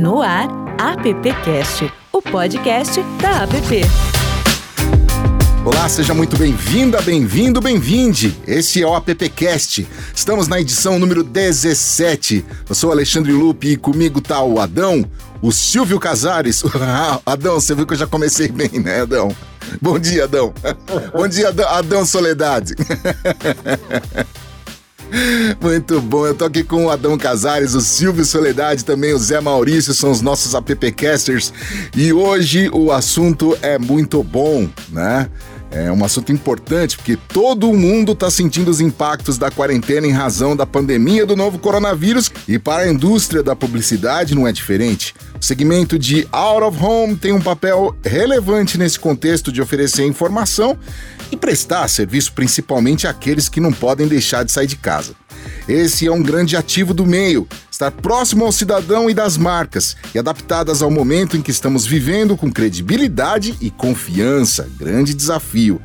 No ar, AppCast, o podcast da App. Olá, seja muito bem-vinda, bem-vindo, bem-vinde. Esse é o AppCast. Estamos na edição número 17. Eu sou Alexandre Lupe e comigo tá o Adão, o Silvio Casares. Adão, você viu que eu já comecei bem, né, Adão? Bom dia, Adão. Bom dia, Adão Soledade. Muito bom, eu tô aqui com o Adão Casares, o Silvio Soledade, também o Zé Maurício, são os nossos appcasters. E hoje o assunto é muito bom, né? É um assunto importante porque todo mundo está sentindo os impactos da quarentena em razão da pandemia do novo coronavírus e para a indústria da publicidade não é diferente. O segmento de out of home tem um papel relevante nesse contexto de oferecer informação e prestar serviço principalmente àqueles que não podem deixar de sair de casa. Esse é um grande ativo do meio, estar próximo ao cidadão e das marcas e adaptadas ao momento em que estamos vivendo com credibilidade e confiança. Grande desafio.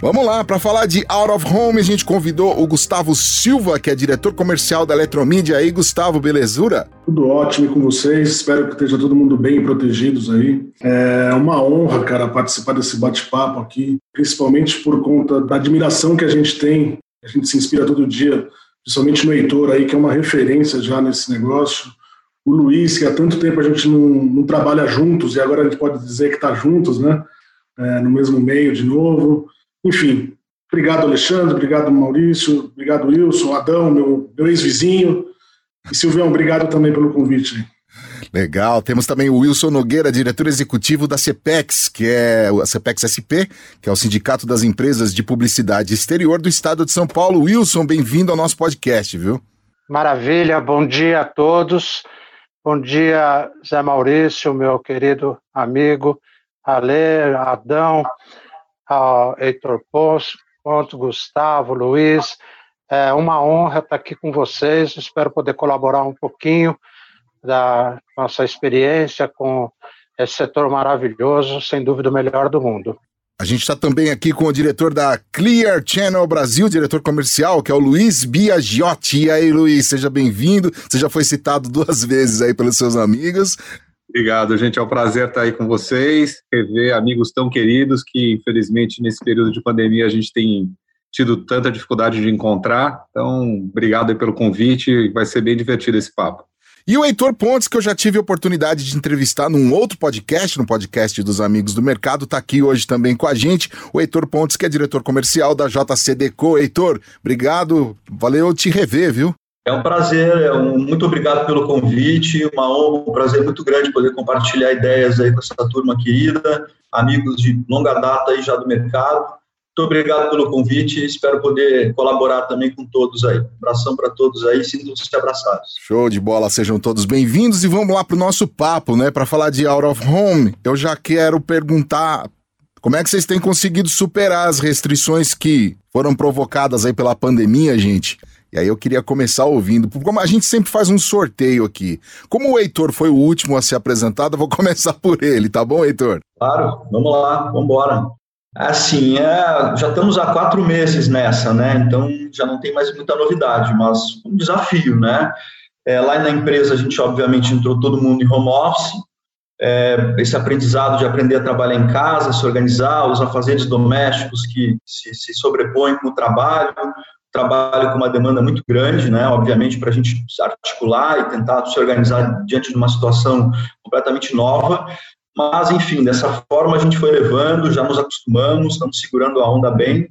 Vamos lá, para falar de Out of Home, a gente convidou o Gustavo Silva, que é diretor comercial da Eletromídia. Aí, Gustavo, belezura? Tudo ótimo com vocês, espero que esteja todo mundo bem protegidos aí. É uma honra, cara, participar desse bate-papo aqui, principalmente por conta da admiração que a gente tem, a gente se inspira todo dia principalmente no Heitor aí, que é uma referência já nesse negócio. O Luiz, que há tanto tempo a gente não, não trabalha juntos, e agora a gente pode dizer que está juntos, né? É, no mesmo meio de novo. Enfim, obrigado, Alexandre, obrigado, Maurício, obrigado, Wilson, Adão, meu, meu ex-vizinho. E Silvião, obrigado também pelo convite. Legal. Temos também o Wilson Nogueira, diretor executivo da CEPEX, que é a CEPEX SP, que é o Sindicato das Empresas de Publicidade Exterior do Estado de São Paulo. Wilson, bem-vindo ao nosso podcast, viu? Maravilha. Bom dia a todos. Bom dia, Zé Maurício, meu querido amigo, Ale, Adão, Heitor Ponto, Gustavo, Luiz. É uma honra estar aqui com vocês. Espero poder colaborar um pouquinho da nossa experiência com esse setor maravilhoso, sem dúvida o melhor do mundo. A gente está também aqui com o diretor da Clear Channel Brasil, diretor comercial, que é o Luiz Biagiotti. E aí, Luiz, seja bem-vindo. Você já foi citado duas vezes aí pelos seus amigos. Obrigado, gente. É um prazer estar aí com vocês, rever amigos tão queridos que, infelizmente, nesse período de pandemia a gente tem tido tanta dificuldade de encontrar. Então, obrigado aí pelo convite. Vai ser bem divertido esse papo. E o Heitor Pontes, que eu já tive a oportunidade de entrevistar num outro podcast, no podcast dos Amigos do Mercado, está aqui hoje também com a gente. O Heitor Pontes, que é diretor comercial da JCDecO. Heitor, obrigado, valeu te rever, viu? É um prazer, é um, muito obrigado pelo convite, uma honra, um prazer muito grande poder compartilhar ideias aí com essa turma querida, amigos de longa data aí já do mercado. Muito obrigado pelo convite espero poder colaborar também com todos aí. Um abração para todos aí, sintam-se abraçados. Show de bola, sejam todos bem-vindos e vamos lá para o nosso papo, né? Para falar de Out of Home, eu já quero perguntar como é que vocês têm conseguido superar as restrições que foram provocadas aí pela pandemia, gente? E aí eu queria começar ouvindo, como a gente sempre faz um sorteio aqui. Como o Heitor foi o último a ser apresentado, eu vou começar por ele, tá bom, Heitor? Claro, vamos lá, vamos embora. Assim, é, já estamos há quatro meses nessa, né? Então já não tem mais muita novidade, mas um desafio, né? É, lá na empresa a gente obviamente entrou todo mundo em home office. É, esse aprendizado de aprender a trabalhar em casa, se organizar, os afazeres domésticos que se, se sobrepõem com o trabalho, trabalho com uma demanda muito grande, né? Obviamente para a gente articular e tentar se organizar diante de uma situação completamente nova. Mas, enfim, dessa forma a gente foi levando, já nos acostumamos, estamos segurando a onda bem.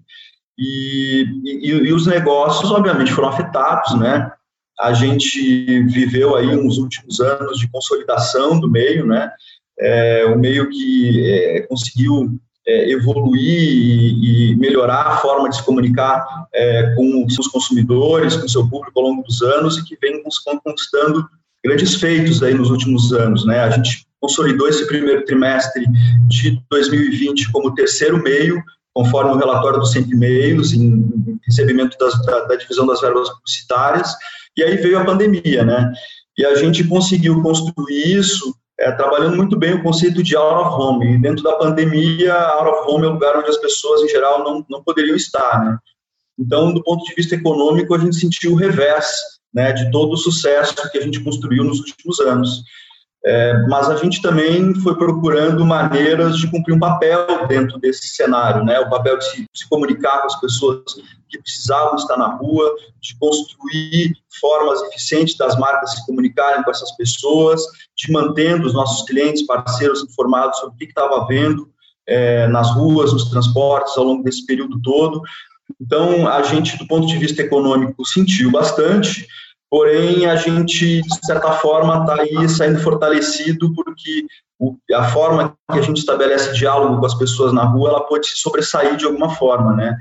E, e, e os negócios, obviamente, foram afetados, né? A gente viveu aí uns últimos anos de consolidação do meio, né? É, o meio que é, conseguiu é, evoluir e, e, melhorar a forma de se comunicar é, com os seus consumidores, com o seu público ao longo dos anos e que vem conquistando grandes feitos aí nos últimos anos, né? A gente consolidou esse primeiro trimestre de 2020 como terceiro meio, conforme o relatório dos 100 e-mails, em recebimento das, da, da, divisão das verbas publicitárias, e aí veio a pandemia, né? E a gente conseguiu construir isso é, trabalhando muito bem o conceito de out of home. E dentro da pandemia, out of home é o lugar onde as pessoas, em geral, não, não poderiam estar, né? Então, do ponto de vista econômico, a gente sentiu o revés né, de todo o sucesso que a gente construiu nos últimos anos. É, mas a gente também foi procurando maneiras de cumprir um papel dentro desse cenário, né? O papel de se, se, comunicar com as pessoas que precisavam estar na rua, de construir formas eficientes das marcas se comunicarem com essas pessoas, de mantendo os nossos clientes, parceiros informados sobre o que estava havendo é, nas ruas, nos transportes ao longo desse período todo. Então, a gente, do ponto de vista econômico, sentiu bastante, porém a gente, de certa forma, está aí saindo fortalecido porque a forma que a gente estabelece diálogo com as pessoas na rua, ela pode se sobressair de alguma forma, né?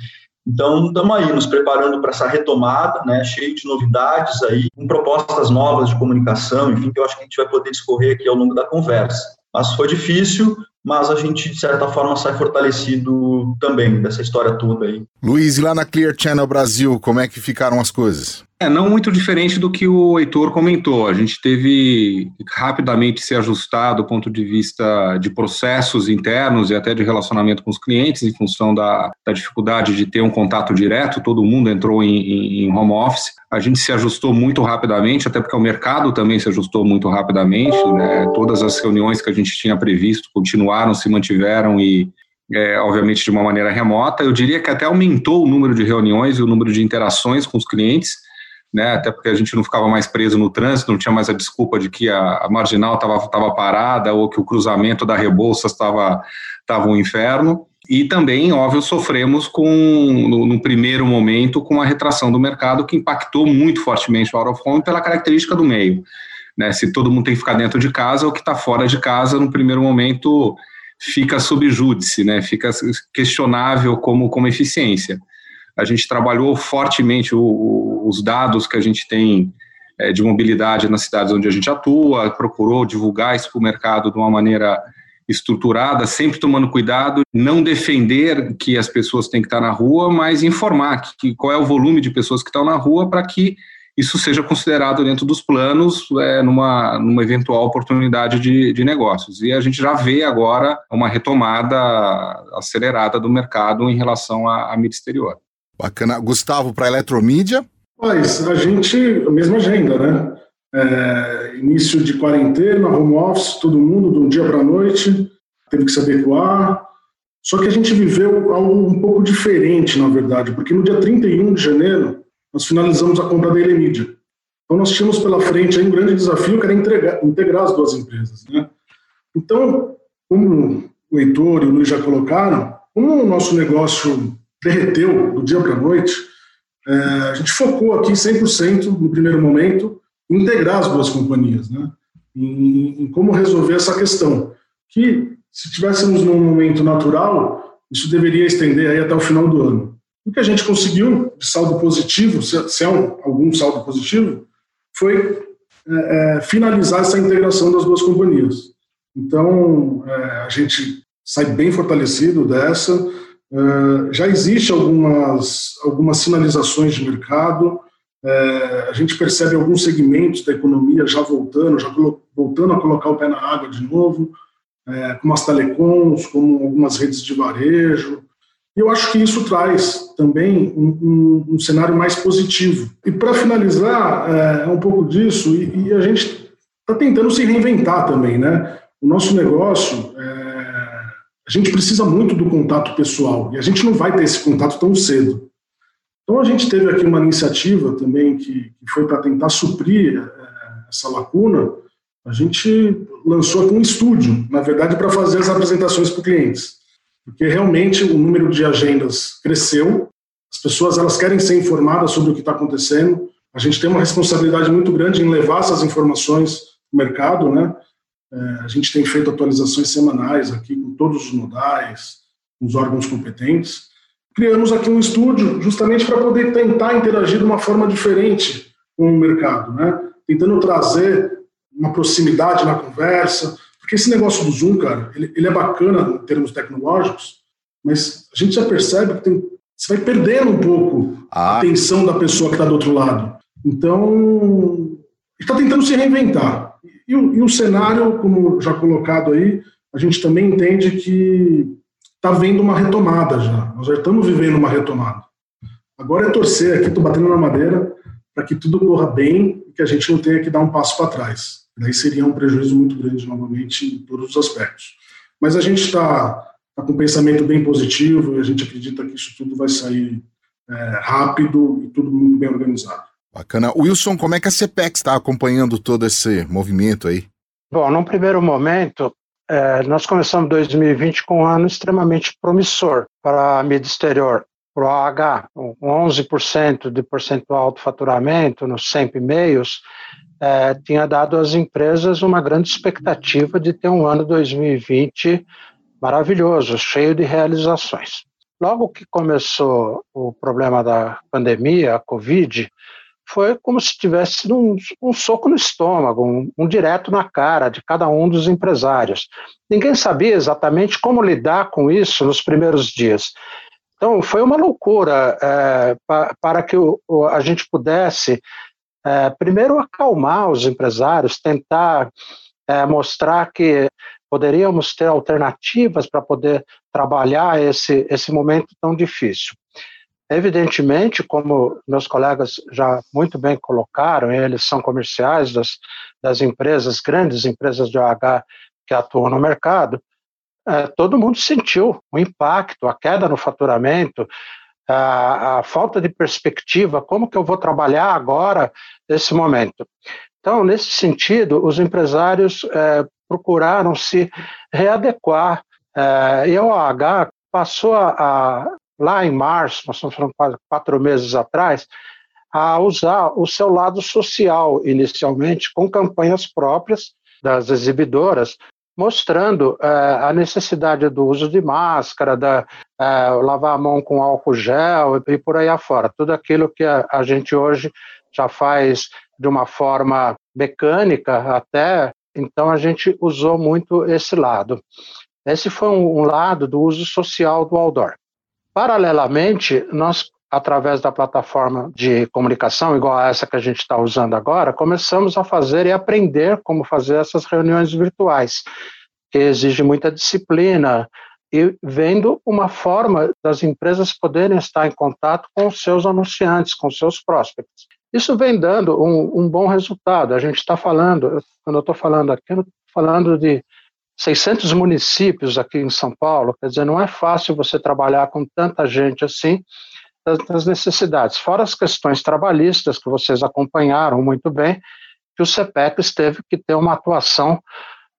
Então, estamos aí nos preparando para essa retomada, né, cheio de novidades aí, com propostas novas de comunicação, enfim, que eu acho que a gente vai poder discorrer aqui ao longo da conversa. Mas foi difícil, mas a gente, de certa forma, sai fortalecido também dessa história toda aí. Luiz, e lá na Clear Channel Brasil, como é que ficaram as coisas? É, não muito diferente do que o Heitor comentou. A gente teve rapidamente se ajustar do ponto de vista de processos internos e até de relacionamento com os clientes, em função da, da dificuldade de ter um contato direto. Todo mundo entrou em, em, home office. A gente se ajustou muito rapidamente, até porque o mercado também se ajustou muito rapidamente. Né? Todas as reuniões que a gente tinha previsto continuaram, se mantiveram e, é, obviamente, de uma maneira remota. Eu diria que até aumentou o número de reuniões e o número de interações com os clientes né, até porque a gente não ficava mais preso no trânsito, não tinha mais a desculpa de que a, a marginal estava parada ou que o cruzamento da Rebouças estava tava um inferno. E também, óbvio, sofremos com, no, no, primeiro momento, com a retração do mercado que impactou muito fortemente o out of home pela característica do meio. Né? Se todo mundo tem que ficar dentro de casa, o que está fora de casa, no primeiro momento, fica sob júdice, né? fica questionável como, como eficiência. A gente trabalhou fortemente o, os dados que a gente tem é, de mobilidade nas cidades onde a gente atua, procurou divulgar isso para o mercado de uma maneira estruturada, sempre tomando cuidado, não defender que as pessoas têm que estar na rua, mas informar que, qual é o volume de pessoas que estão na rua para que isso seja considerado dentro dos planos é, numa, numa eventual oportunidade de, de negócios. E a gente já vê agora uma retomada acelerada do mercado em relação à mídia exterior. Bacana. Gustavo, para a Eletromídia? Mas a gente, a mesma agenda, né? É, início de quarentena, home office, todo mundo, de um dia para a noite, teve que se adequar. Só que a gente viveu algo um pouco diferente, na verdade, porque no dia 31 de janeiro, nós finalizamos a compra da Elemídia. Então, nós tínhamos pela frente um grande desafio, que era entregar, integrar as duas empresas. Né? Então, como o Heitor e o Luiz já colocaram, como o nosso negócio derreteu do dia para a noite, é, a gente focou aqui 100% no primeiro momento em integrar as duas companhias, né? Em, em, como resolver essa questão. Que, se tivéssemos num momento natural, isso deveria estender aí até o final do ano. O que a gente conseguiu de saldo positivo, se, se é um, algum saldo positivo, foi é, é, finalizar essa integração das duas companhias. Então, é, a gente sai bem fortalecido dessa, já existe algumas, algumas sinalizações de mercado, uh, a gente percebe alguns segmentos da economia já voltando, já voltando a colocar o pé na água de novo, uh, como as telecoms, como algumas redes de varejo. E eu acho que isso traz também um, um, um cenário mais positivo. E para finalizar, é um pouco disso, e, e a gente está tentando se reinventar também, né? O nosso negócio, a gente precisa muito do contato pessoal e a gente não vai ter esse contato tão cedo. Então a gente teve aqui uma iniciativa também que, que foi para tentar suprir é, essa lacuna. A gente lançou aqui um estúdio, na verdade, para fazer as apresentações para clientes, porque realmente o número de agendas cresceu. As pessoas elas querem ser informadas sobre o que está acontecendo. A gente tem uma responsabilidade muito grande em levar essas informações para o mercado, né? É, a gente tem feito atualizações semanais aqui com todos os modais, com os órgãos competentes. Criamos aqui um estúdio justamente para poder tentar interagir de uma forma diferente com o mercado, né? tentando trazer uma proximidade na conversa, porque esse negócio do Zoom, cara, ele, ele é bacana em termos tecnológicos, mas a gente já percebe que tem, você vai perdendo um pouco ah. a atenção da pessoa que está do outro lado. Então, está tentando se reinventar. E o, e o cenário, como já colocado aí, a gente também entende que está vendo uma retomada já. Nós já estamos vivendo uma retomada. Agora é torcer aqui, estou batendo na madeira, para que tudo corra bem e que a gente não tenha que dar um passo para trás. Daí seria um prejuízo muito grande novamente em todos os aspectos. Mas a gente está tá com um pensamento bem positivo e a gente acredita que isso tudo vai sair é, rápido e tudo muito bem organizado. Bacana. Wilson, como é que a CPEX está acompanhando todo esse movimento aí? Bom, num primeiro momento, é, nós começamos 2020 com um ano extremamente promissor para a mídia exterior. Para o AH, 11% de percentual de faturamento nos 100 e-mails, é, tinha dado às empresas uma grande expectativa de ter um ano 2020 maravilhoso, cheio de realizações. Logo que começou o problema da pandemia, a Covid, foi como se tivesse um, um soco no estômago, um, um, direto na cara de cada um dos empresários. Ninguém sabia exatamente como lidar com isso nos primeiros dias. Então, foi uma loucura é, pa, para que o, a gente pudesse, é, primeiro, acalmar os empresários, tentar é, mostrar que poderíamos ter alternativas para poder trabalhar esse, esse momento tão difícil. Evidentemente, como meus colegas já muito bem colocaram, eles são comerciais das, das empresas, grandes empresas de OH que atuam no mercado, é, todo mundo sentiu o impacto, a queda no faturamento, a, a, falta de perspectiva, como que eu vou trabalhar agora nesse momento. Então, nesse sentido, os empresários é, procuraram se readequar, é, e a OH passou a, a lá em março, nós estamos falando quase quatro meses atrás, a usar o seu lado social inicialmente, com campanhas próprias das exibidoras, mostrando uh, a necessidade do uso de máscara, da uh, lavar a mão com álcool gel e, e por aí afora. Tudo aquilo que a, a, gente hoje já faz de uma forma mecânica até, então a gente usou muito esse lado. Esse foi um, um lado do uso social do outdoor. Paralelamente, nós, através da plataforma de comunicação, igual a essa que a gente está usando agora, começamos a fazer e aprender como fazer essas reuniões virtuais, que exige muita disciplina, e vendo uma forma das empresas poderem estar em contato com seus anunciantes, com seus prospects. Isso vem dando um, um bom resultado. A gente está falando, quando eu estou falando aqui, eu estou falando de 600 municípios aqui em São Paulo, quer dizer, não é fácil você trabalhar com tanta gente assim, tantas necessidades. Fora as questões trabalhistas que vocês acompanharam muito bem, que o CPEX teve que ter uma atuação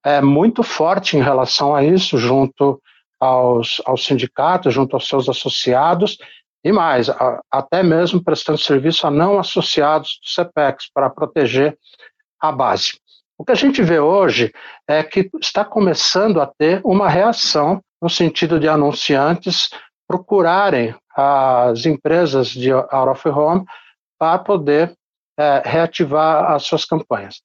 é, muito forte em relação a isso, junto aos, aos sindicatos, junto aos seus associados, e mais, a, até mesmo prestando serviço a não associados do CPEX, para proteger a base. O que a gente vê hoje é que está começando a ter uma reação no sentido de anunciantes procurarem as empresas de out of home para poder é, reativar as suas campanhas.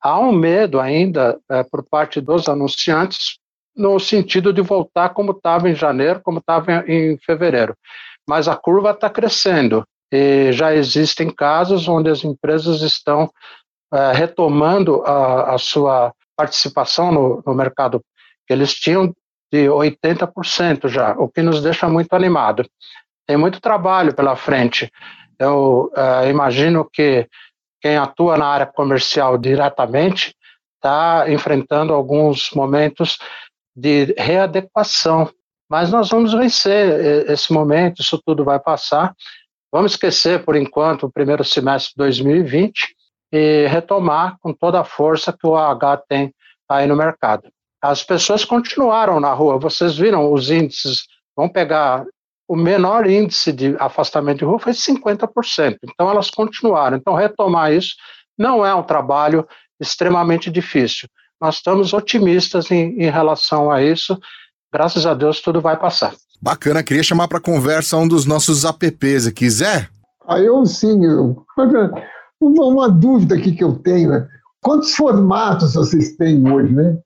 Há um medo ainda é, por parte dos anunciantes no sentido de voltar como estava em janeiro, como estava em fevereiro. Mas a curva está crescendo e já existem casos onde as empresas estão é, retomando a, a, sua participação no, no mercado que eles tinham de 80% já, o que nos deixa muito animado. Tem muito trabalho pela frente. Eu é, imagino que quem atua na área comercial diretamente está enfrentando alguns momentos de readequação, mas nós vamos vencer esse momento, isso tudo vai passar. Vamos esquecer, por enquanto, o primeiro semestre de 2020 e retomar com toda a força que o AH tem aí no mercado. As pessoas continuaram na rua, vocês viram os índices, vamos pegar o menor índice de afastamento de rua foi 50%. Então elas continuaram. Então retomar isso não é um trabalho extremamente difícil. Nós estamos otimistas em, em relação a isso. Graças a Deus tudo vai passar. Bacana, queria chamar para conversa um dos nossos apps aqui, Zé. Ah, eu sim. Eu... Uma, uma dúvida aqui que eu tenho é quantos formatos vocês têm hoje, né?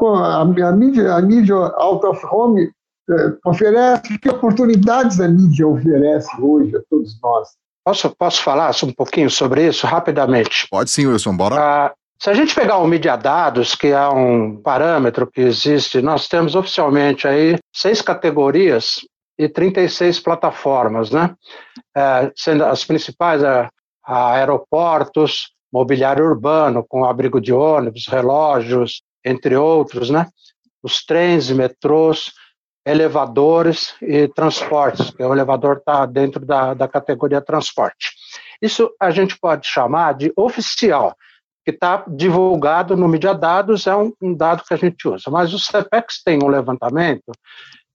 A, a, mídia, a mídia out of home é, oferece, que oportunidades a mídia oferece hoje a todos nós? Posso, posso falar um pouquinho sobre isso rapidamente? Pode sim, Wilson, bora. Ah, se a gente pegar o Media Dados, que é um parâmetro que existe, nós temos oficialmente aí seis categorias e 36 plataformas, né? É, sendo as principais a aeroportos, mobiliário urbano, com abrigo de ônibus, relógios, entre outros, né? Os trens metrôs, elevadores e transportes, que o elevador está dentro da, da categoria transporte. Isso a gente pode chamar de oficial, que está divulgado no Media Dados, é um, um, dado que a gente usa. Mas o CEPEX tem um levantamento,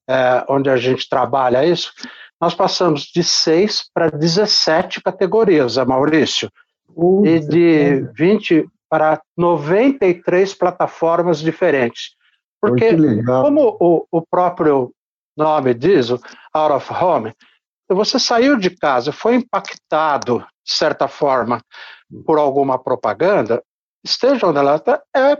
é, onde a gente trabalha isso, nós passamos de 6 para 17 categorias, Maurício, uh, e de 20 para 93 plataformas diferentes. Porque, como o, o próprio nome diz, o Out of Home, você saiu de casa, foi impactado, de certa forma, por alguma propaganda, esteja onde ela está, é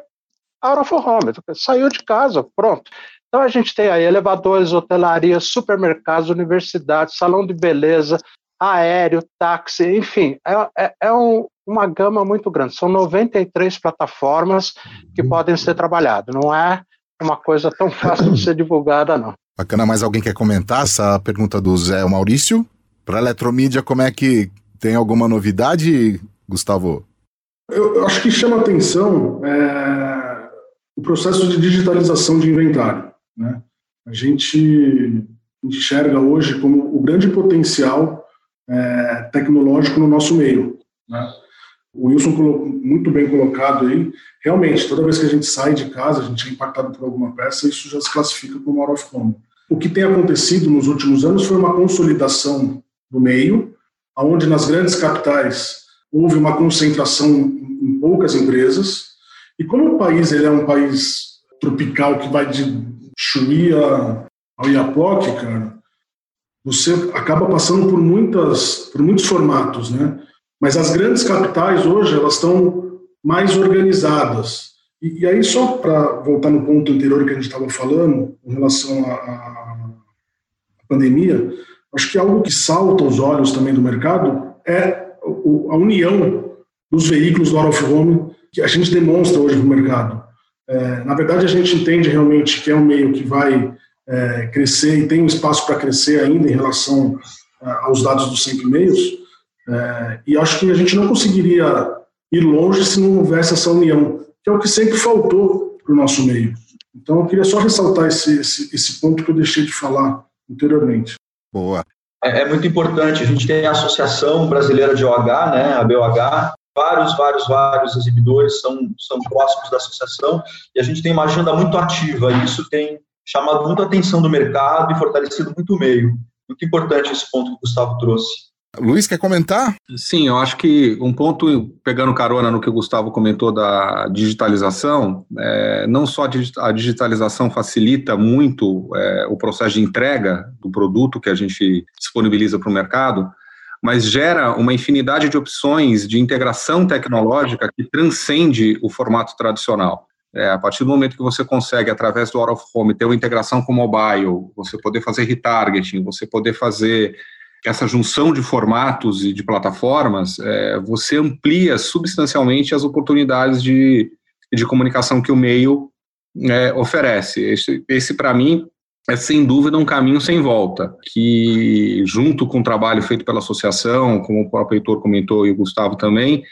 out of home, saiu de casa, pronto. Então a gente tem aí elevadores, hotelaria, supermercados, universidades, salão de beleza, aéreo, táxi, enfim, é, é, é um, uma gama muito grande. São 93 plataformas que uhum. podem ser trabalhadas. Não é uma coisa tão fácil de ser divulgada, não. Bacana, mais alguém quer comentar essa pergunta do Zé Maurício? Para a Eletromídia, como é que tem alguma novidade, Gustavo? Eu, eu acho que chama atenção é, o processo de digitalização de inventário. Né? A gente enxerga hoje como o grande potencial é, tecnológico no nosso meio. Né? O Wilson colocou, muito bem colocado aí. Realmente, toda vez que a gente sai de casa, a gente é impactado por alguma peça, isso já se classifica como out of home. O que tem acontecido nos últimos anos foi uma consolidação do meio, onde nas grandes capitais houve uma concentração em poucas empresas. E como o país ele é um país tropical que vai de Chuí ao Iapoque, cara, você acaba passando por muitas, por muitos formatos, né? Mas as grandes capitais hoje elas estão mais organizadas. E, e aí só para voltar no ponto anterior que a gente estava falando em relação à pandemia, acho que algo que salta aos olhos também do mercado é a união dos veículos do out of home que a gente demonstra hoje no mercado. É, na verdade, a gente entende realmente que é um meio que vai é, crescer e tem um espaço para crescer ainda em relação é, aos dados dos 100 e-mails, é, e acho que a gente não conseguiria ir longe se não houvesse essa união, que é o que sempre faltou para o nosso meio. Então, eu queria só ressaltar esse, esse, esse ponto que eu deixei de falar anteriormente. Boa. É, é, muito importante. A gente tem a Associação Brasileira de OH, né, a BOH, vários, vários, vários exibidores são, são próximos da associação e a gente tem uma agenda muito ativa. E isso tem chamado muito a atenção do mercado e fortalecido muito o meio. Muito importante esse ponto que o Gustavo trouxe. Luiz, quer comentar? Sim, eu acho que um ponto, pegando carona no que o Gustavo comentou da digitalização, é, não só a digitalização facilita muito é, o processo de entrega do produto que a gente disponibiliza para o mercado, mas gera uma infinidade de opções de integração tecnológica que transcende o formato tradicional. É, a partir do momento que você consegue, através do Out of Home, ter uma integração com mobile, você poder fazer retargeting, você poder fazer essa junção de formatos e de plataformas, é, você amplia substancialmente as oportunidades de, de comunicação que o meio é, oferece. Esse, esse para mim, é sem dúvida um caminho sem volta, que junto com o trabalho feito pela associação, como o próprio Heitor comentou e o Gustavo também,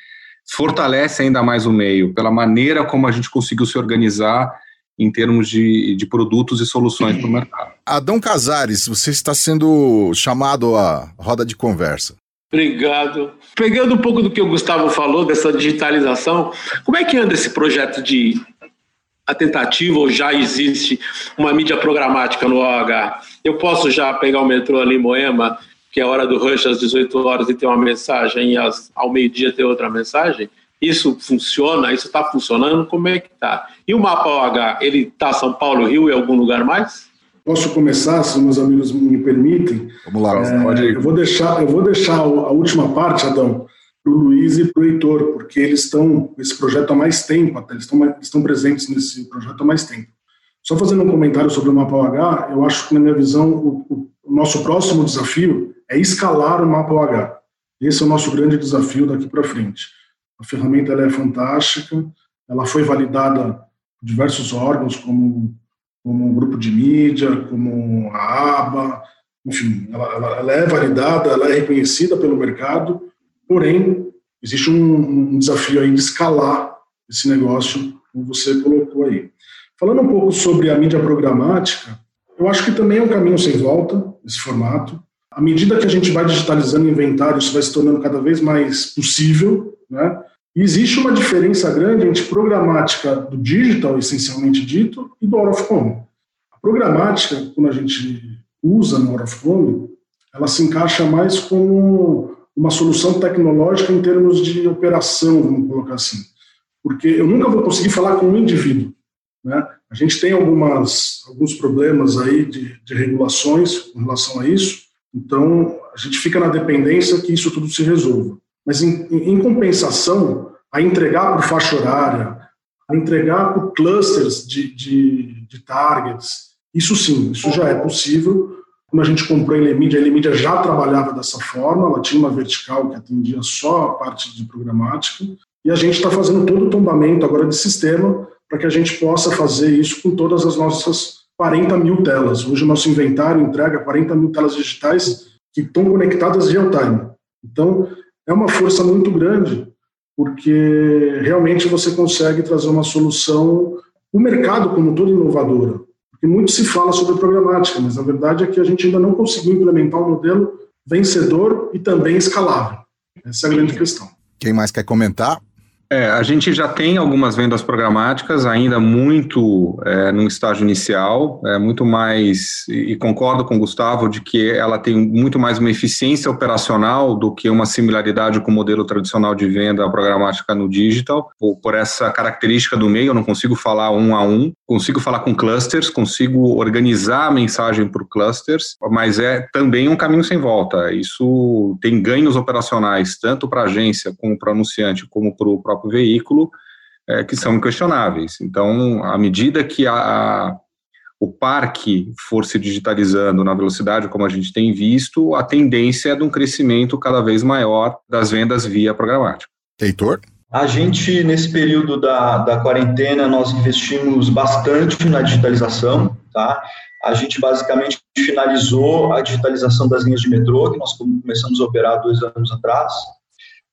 fortalece ainda mais o meio, pela maneira como a gente conseguiu se organizar em termos de, de produtos e soluções para o mercado. Adão Casares, você está sendo chamado à roda de conversa. Obrigado. Pegando um pouco do que o Gustavo falou, dessa digitalização, como é que anda esse projeto de a tentativa ou já existe uma mídia programática no OH? Eu posso já pegar o metrô ali em Moema, que é a hora do rush às 18 horas e ter uma mensagem e ao meio-dia ter outra mensagem? Isso funciona? Isso está funcionando? Como é que está? E o mapa OH, ele está São Paulo, Rio e algum lugar mais? Posso começar, se meus amigos me permitem? Vamos lá, é, pode ir. Eu vou deixar, eu vou deixar a última parte, Adão, para o Luiz e para o Heitor, porque eles estão esse projeto há mais tempo, eles estão, estão presentes nesse projeto há mais tempo. Só fazendo um comentário sobre o mapa OH, eu acho que, na minha visão, o, o nosso próximo desafio é escalar o mapa OH. Esse é o nosso grande desafio daqui para frente. A ferramenta é fantástica, ela foi validada por diversos órgãos, como, como o grupo de mídia, como a ABA, enfim, ela, ela, ela é validada, ela é reconhecida pelo mercado, porém, existe um, um desafio aí de escalar esse negócio, como você colocou aí. Falando um pouco sobre a mídia programática, eu acho que também é um caminho sem volta esse formato. À medida que a gente vai digitalizando o inventário, isso vai se tornando cada vez mais possível, né? E existe uma diferença grande entre programática do digital, essencialmente dito, e do out of home. A programática, quando a gente usa no out of home, ela se encaixa mais como uma solução tecnológica em termos de operação, vamos colocar assim. Porque eu nunca vou conseguir falar com um indivíduo. Né? A gente tem algumas, alguns problemas aí de, de regulações com relação a isso, então a gente fica na dependência que isso tudo se resolva. Mas, em, em compensação, a entregar por faixa horária, a entregar por clusters de, de, de targets, isso sim, isso já é possível. Quando a gente comprou a Elemídia, a Elemídia já trabalhava dessa forma, ela tinha uma vertical que atendia só a parte de programática, e a gente está fazendo todo o tombamento agora de sistema para que a gente possa fazer isso com todas as nossas 40 mil telas. Hoje o nosso inventário entrega 40 mil telas digitais que estão conectadas real time. Então, é uma força muito grande, porque realmente você consegue trazer uma solução, o mercado como todo inovadora. Porque muito se fala sobre programática, mas a verdade é que a gente ainda não conseguiu implementar um modelo vencedor e também escalável. Essa é a grande questão. Quem mais quer comentar? É, a gente já tem algumas vendas programáticas, ainda muito é, no estágio inicial, é, muito mais, e, concordo com o Gustavo, de que ela tem muito mais uma eficiência operacional do que uma similaridade com o modelo tradicional de venda programática no digital, por, por essa característica do meio, eu não consigo falar um a um, consigo falar com clusters, consigo organizar a mensagem por clusters, mas é também um caminho sem volta. Isso tem ganhos operacionais, tanto para a agência, como para o anunciante, como para o próprio próprio veículo, é, que são inquestionáveis. Então, à medida que a, a, o parque for se digitalizando na velocidade como a gente tem visto, a tendência é de um crescimento cada vez maior das vendas via programática. Heitor? A gente, nesse período da, da quarentena, nós investimos bastante na digitalização, tá? A gente basicamente finalizou a digitalização das linhas de metrô, que nós começamos a operar dois anos atrás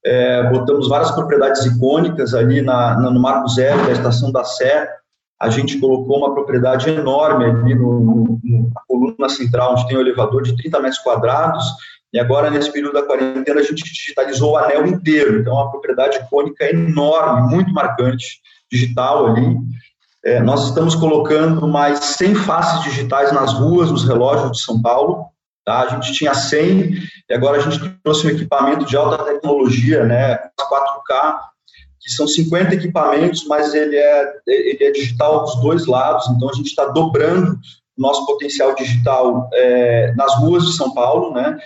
é, botamos várias propriedades icônicas ali na, na, no Marco Zero, da Estação da Sé, a gente colocou uma propriedade enorme ali no, no, na coluna central, onde tem o um elevador de 30 metros quadrados, e agora, nesse período da quarentena, a gente digitalizou o anel inteiro, então, é uma propriedade icônica enorme, muito marcante, digital ali. É, nós estamos colocando mais 100 faces digitais nas ruas, nos relógios de São Paulo, Tá? A gente tinha 100 e agora a gente trouxe um equipamento de alta tecnologia, né, 4K, que são 50 equipamentos, mas ele é, ele é digital dos dois lados, então a gente está dobrando o nosso potencial digital é, nas ruas de São Paulo, né?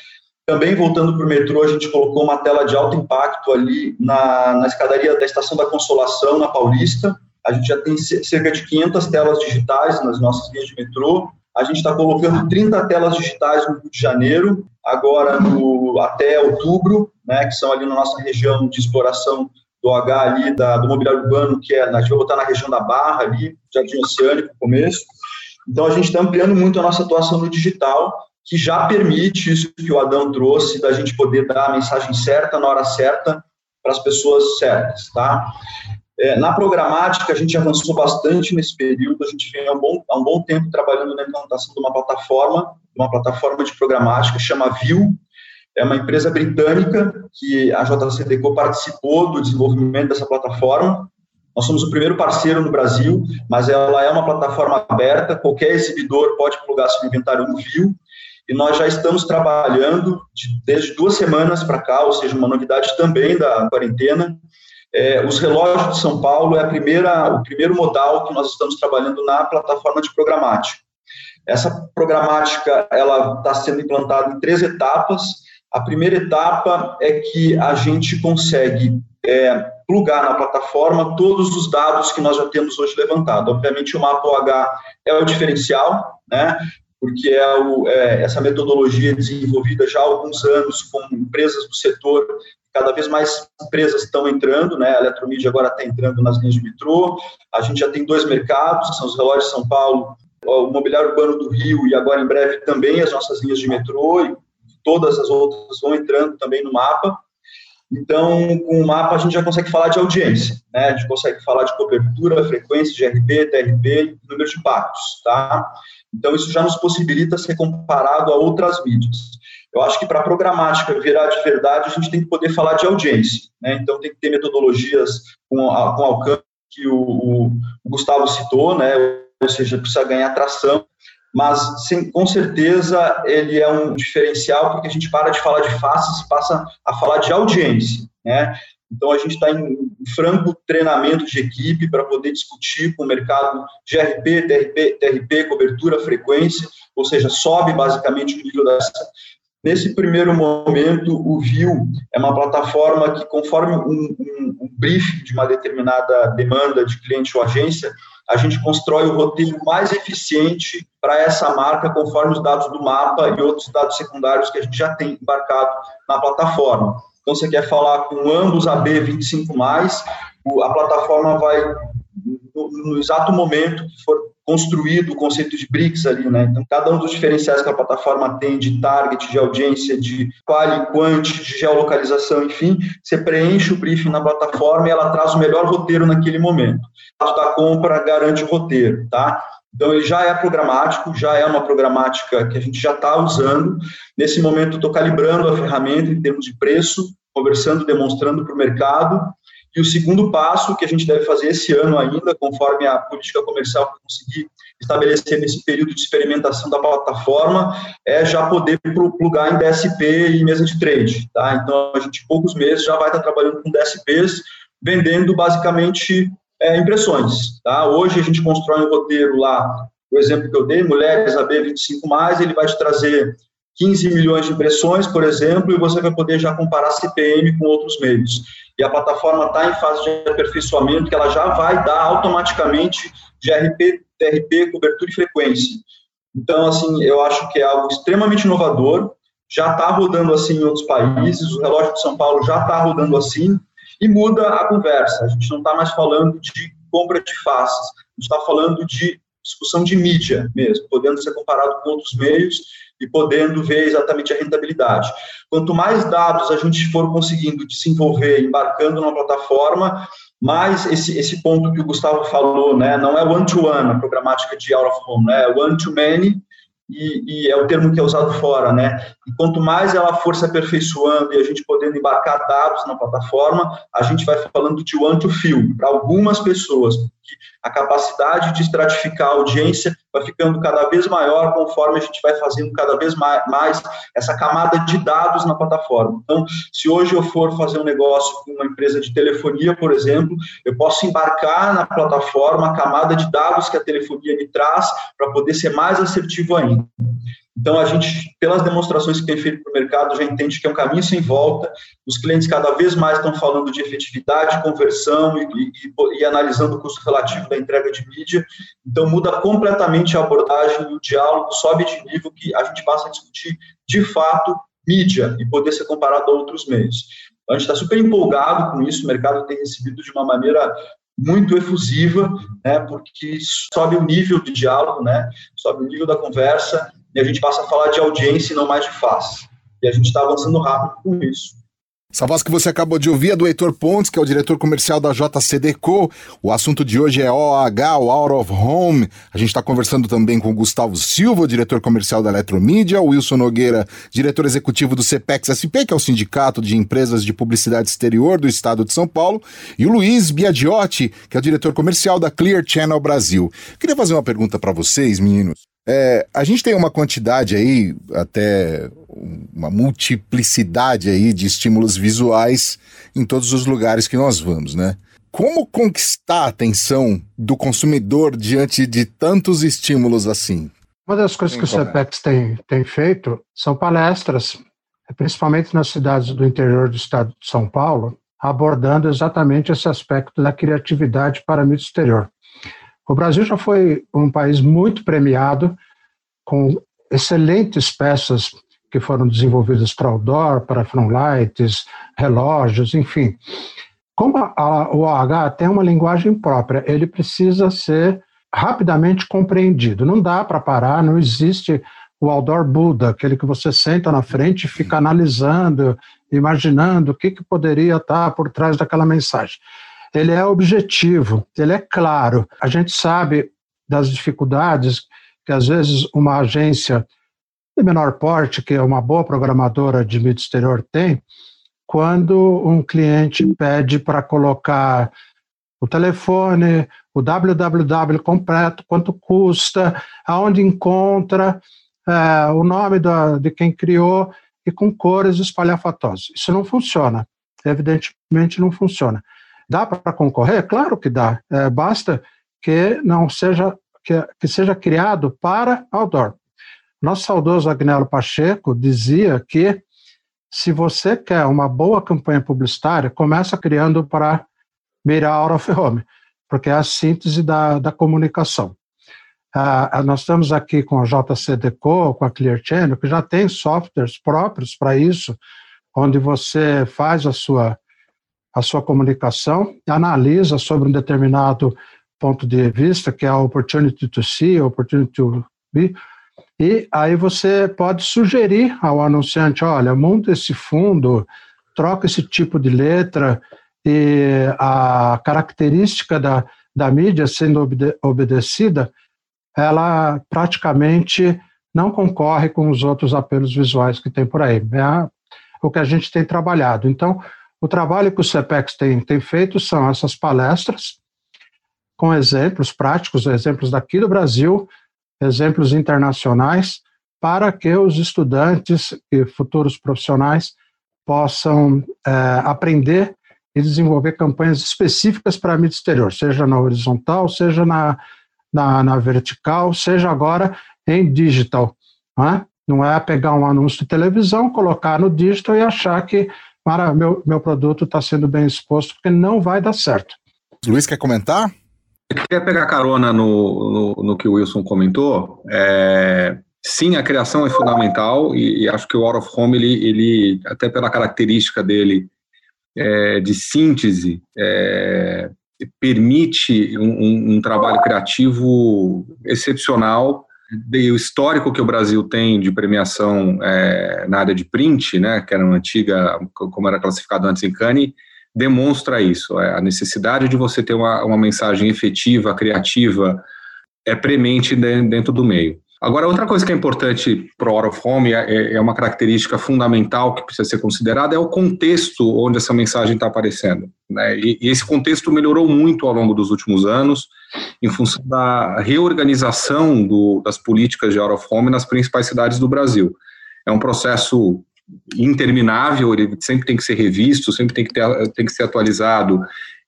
Também voltando para o metrô, a gente colocou uma tela de alto impacto ali na, na escadaria da Estação da Consolação, na Paulista. A gente já tem cerca de 500 telas digitais nas nossas linhas de metrô. A gente está colocando 30 telas digitais no Rio de Janeiro, agora no, até outubro, né, que são ali na nossa região de exploração do H ali, da, do mobiliário urbano, que é, a gente vai botar na região da Barra ali, Jardim Oceânico, começo. Então, a gente está ampliando muito a nossa atuação no digital, que já permite isso que o Adão trouxe, da gente poder dar a mensagem certa, na hora certa, para as pessoas certas, tá? É, na programática, a gente avançou bastante nesse período, a gente vem há um, bom, há um bom tempo trabalhando na implantação de uma plataforma, uma plataforma de programática, chama View, é uma empresa britânica que a JCDecO participou do desenvolvimento dessa plataforma. Nós somos o primeiro parceiro no Brasil, mas ela é uma plataforma aberta, qualquer exibidor pode plugar seu inventário no View, e nós já estamos trabalhando de, desde duas semanas para cá, ou seja, uma novidade também da quarentena, é, os relógios de São Paulo é primeira, o primeiro modal que nós estamos trabalhando na plataforma de programática. Essa programática ela está sendo implantada em três etapas. A primeira etapa é que a gente consegue é, plugar na plataforma todos os dados que nós já temos hoje levantado. Obviamente, o mapa OH é o diferencial, né? porque é, o, é, essa metodologia desenvolvida já há alguns anos com empresas do setor cada vez mais empresas estão entrando, né? A Eletromídia agora está entrando nas linhas de metrô. A gente já tem dois mercados, são os relógios de São Paulo, o mobiliário urbano do Rio e agora em breve também as nossas linhas de metrô e todas as outras vão entrando também no mapa. Então, com o mapa, a gente já consegue falar de audiência, né? A gente consegue falar de cobertura, frequência, GRP, TRP, número de impactos, tá? Então, isso já nos possibilita ser comparado a outras mídias. Eu acho que para a programática virar de verdade, a gente tem que poder falar de audiência, né? Então, tem que ter metodologias com, com alcance que o, o, Gustavo citou, né? Ou seja, precisa ganhar tração mas sim, com certeza ele é um diferencial porque a gente para de falar de faces e passa a falar de audiência, né? Então a gente está em franco treinamento de equipe para poder discutir com o mercado GRP, TRP, TRP, cobertura, frequência, ou seja, sobe basicamente o nível dessa. Nesse primeiro momento, o View é uma plataforma que, conforme um, um, um brief de uma determinada demanda de cliente ou agência, a gente constrói o roteiro mais eficiente para essa marca, conforme os dados do mapa e outros dados secundários que a gente já tem embarcado na plataforma. Então, você quer falar com ambos AB25, a plataforma vai, no, no exato momento que for construído o conceito de BRICS ali, né? Então, cada um dos diferenciais que a plataforma tem de target, de audiência, de quali, quant, de geolocalização, enfim, você preenche o briefing na plataforma e ela traz o melhor roteiro naquele momento. O da compra garante o roteiro, tá? Então, ele já é programático, já é uma programática que a gente já está usando. Nesse momento, estou calibrando a ferramenta em termos de preço, conversando, demonstrando para o mercado, e o segundo passo que a gente deve fazer esse ano ainda, conforme a política comercial que conseguir estabelecer nesse período de experimentação da plataforma, é já poder plugar em DSP e mesa de trade. Tá? Então, a gente, em poucos meses, já vai estar trabalhando com DSPs, vendendo basicamente é, impressões. Tá? Hoje, a gente constrói um roteiro lá, o exemplo que eu dei, mulheres AB25+, ele vai te trazer 15 milhões de impressões, por exemplo, e você vai poder já comparar CPM com outros meios. E a plataforma está em fase de aperfeiçoamento, que ela já vai dar automaticamente GRP, TRP, cobertura e frequência. Então, assim, eu acho que é algo extremamente inovador, já está rodando assim em outros países, o relógio de São Paulo já está rodando assim, e muda a conversa. A gente não está mais falando de compra de faces, a gente está falando de discussão de mídia mesmo, podendo ser comparado com outros meios e podendo ver exatamente a rentabilidade. Quanto mais dados a gente for conseguindo desenvolver, embarcando numa plataforma, mais esse, esse ponto que o Gustavo falou, né, não é one-to-one -one, a programática de out of home, né, é one-to-many, e, e, é o termo que é usado fora, né? E quanto mais ela for se aperfeiçoando e a gente podendo embarcar dados na plataforma, a gente vai falando de one to few para algumas pessoas, a capacidade de estratificar a audiência vai ficando cada vez maior conforme a gente vai fazendo cada vez mais, essa camada de dados na plataforma. Então, se hoje eu for fazer um negócio com uma empresa de telefonia, por exemplo, eu posso embarcar na plataforma a camada de dados que a telefonia me traz para poder ser mais assertivo ainda. Então, a gente, pelas demonstrações que tem feito para o mercado, já entende que é um caminho sem volta. Os clientes cada vez mais estão falando de efetividade, conversão e, e, e, analisando o custo relativo da entrega de mídia. Então, muda completamente a abordagem e o diálogo, sobe de nível que a gente passa a discutir, de fato, mídia e poder ser comparado a outros meios. Então, a gente está super empolgado com isso, o mercado tem recebido de uma maneira muito efusiva, né, porque sobe o nível de diálogo, né, sobe o nível da conversa, e a gente passa a falar de audiência e não mais de face. E a gente está avançando rápido com isso. Essa voz que você acabou de ouvir é do Heitor Pontes, que é o diretor comercial da JCDecO. O assunto de hoje é OH, o Out of Home. A gente está conversando também com o Gustavo Silva, diretor comercial da Eletromídia, o Wilson Nogueira, diretor executivo do CPEX SP, que é o Sindicato de Empresas de Publicidade Exterior do Estado de São Paulo, e o Luiz Biagiotti, que é o diretor comercial da Clear Channel Brasil. Queria fazer uma pergunta para vocês, meninos. É, a gente tem uma quantidade aí, até uma multiplicidade aí de estímulos visuais em todos os lugares que nós vamos, né? Como conquistar a atenção do consumidor diante de tantos estímulos assim? Uma das coisas que o CEPEX tem, tem feito são palestras, principalmente nas cidades do interior do estado de São Paulo, abordando exatamente esse aspecto da criatividade para o exterior. O Brasil já foi um país muito premiado, com excelentes peças que foram desenvolvidas para outdoor, para lights, relógios, enfim. Como a, o OH tem uma linguagem própria, ele precisa ser rapidamente compreendido. Não dá para parar, não existe o outdoor Buda, aquele que você senta na frente e fica analisando, imaginando o que, que poderia estar por trás daquela mensagem. Ele é objetivo, ele é claro. A gente sabe das dificuldades que às vezes uma agência de menor porte, que uma boa programadora de mídia exterior, tem, quando um cliente pede para colocar o telefone, o www completo, quanto custa, aonde encontra, é, o nome da, de quem criou e com cores espalhafatosas. Isso não funciona. Evidentemente não funciona. Dá para concorrer? Claro que dá. É, basta que não seja que, que seja criado para outdoor. Nosso saudoso Agnello Pacheco dizia que se você quer uma boa campanha publicitária, começa criando para mirar out of home, porque é a síntese da, da comunicação. Ah, nós estamos aqui com a JCDeco, com a Clear Channel, que já tem softwares próprios para isso, onde você faz a sua, a sua comunicação, analisa sobre um determinado ponto de vista, que é a opportunity to see, opportunity to be, e aí você pode sugerir ao anunciante, olha, monta esse fundo, troca esse tipo de letra, e a característica da, da mídia sendo obede obedecida ela praticamente não concorre com os outros apelos visuais que tem por aí. É o que a gente tem trabalhado. Então, o trabalho que o CEPEX tem, tem feito são essas palestras, com exemplos práticos, exemplos daqui do Brasil, exemplos internacionais, para que os estudantes e futuros profissionais possam é, aprender e desenvolver campanhas específicas para a mídia exterior, seja na horizontal, seja na na, na vertical, seja agora em digital. Não é? não é pegar um anúncio de televisão, colocar no digital e achar que para, meu, meu produto está sendo bem exposto, porque não vai dar certo. Luiz, quer comentar? Eu queria pegar carona no, no, no que o Wilson comentou. É, sim, a criação é fundamental e, e, acho que o out of home, ele, ele até pela característica dele é, de síntese, é, permite um, um, um trabalho criativo excepcional. O histórico que o Brasil tem de premiação é, na área de print, né, que era uma antiga, como era classificado antes em Cannes, demonstra isso. É, a necessidade de você ter uma, uma mensagem efetiva, criativa, é premente dentro do meio. Agora, outra coisa que é importante para o out of home, é, é, uma característica fundamental que precisa ser considerada, é o contexto onde essa mensagem está aparecendo. Né? E, e, esse contexto melhorou muito ao longo dos últimos anos, em função da reorganização do, das políticas de out of home nas principais cidades do Brasil. É um processo interminável, ele sempre tem que ser revisto, sempre tem que, ter, tem que ser atualizado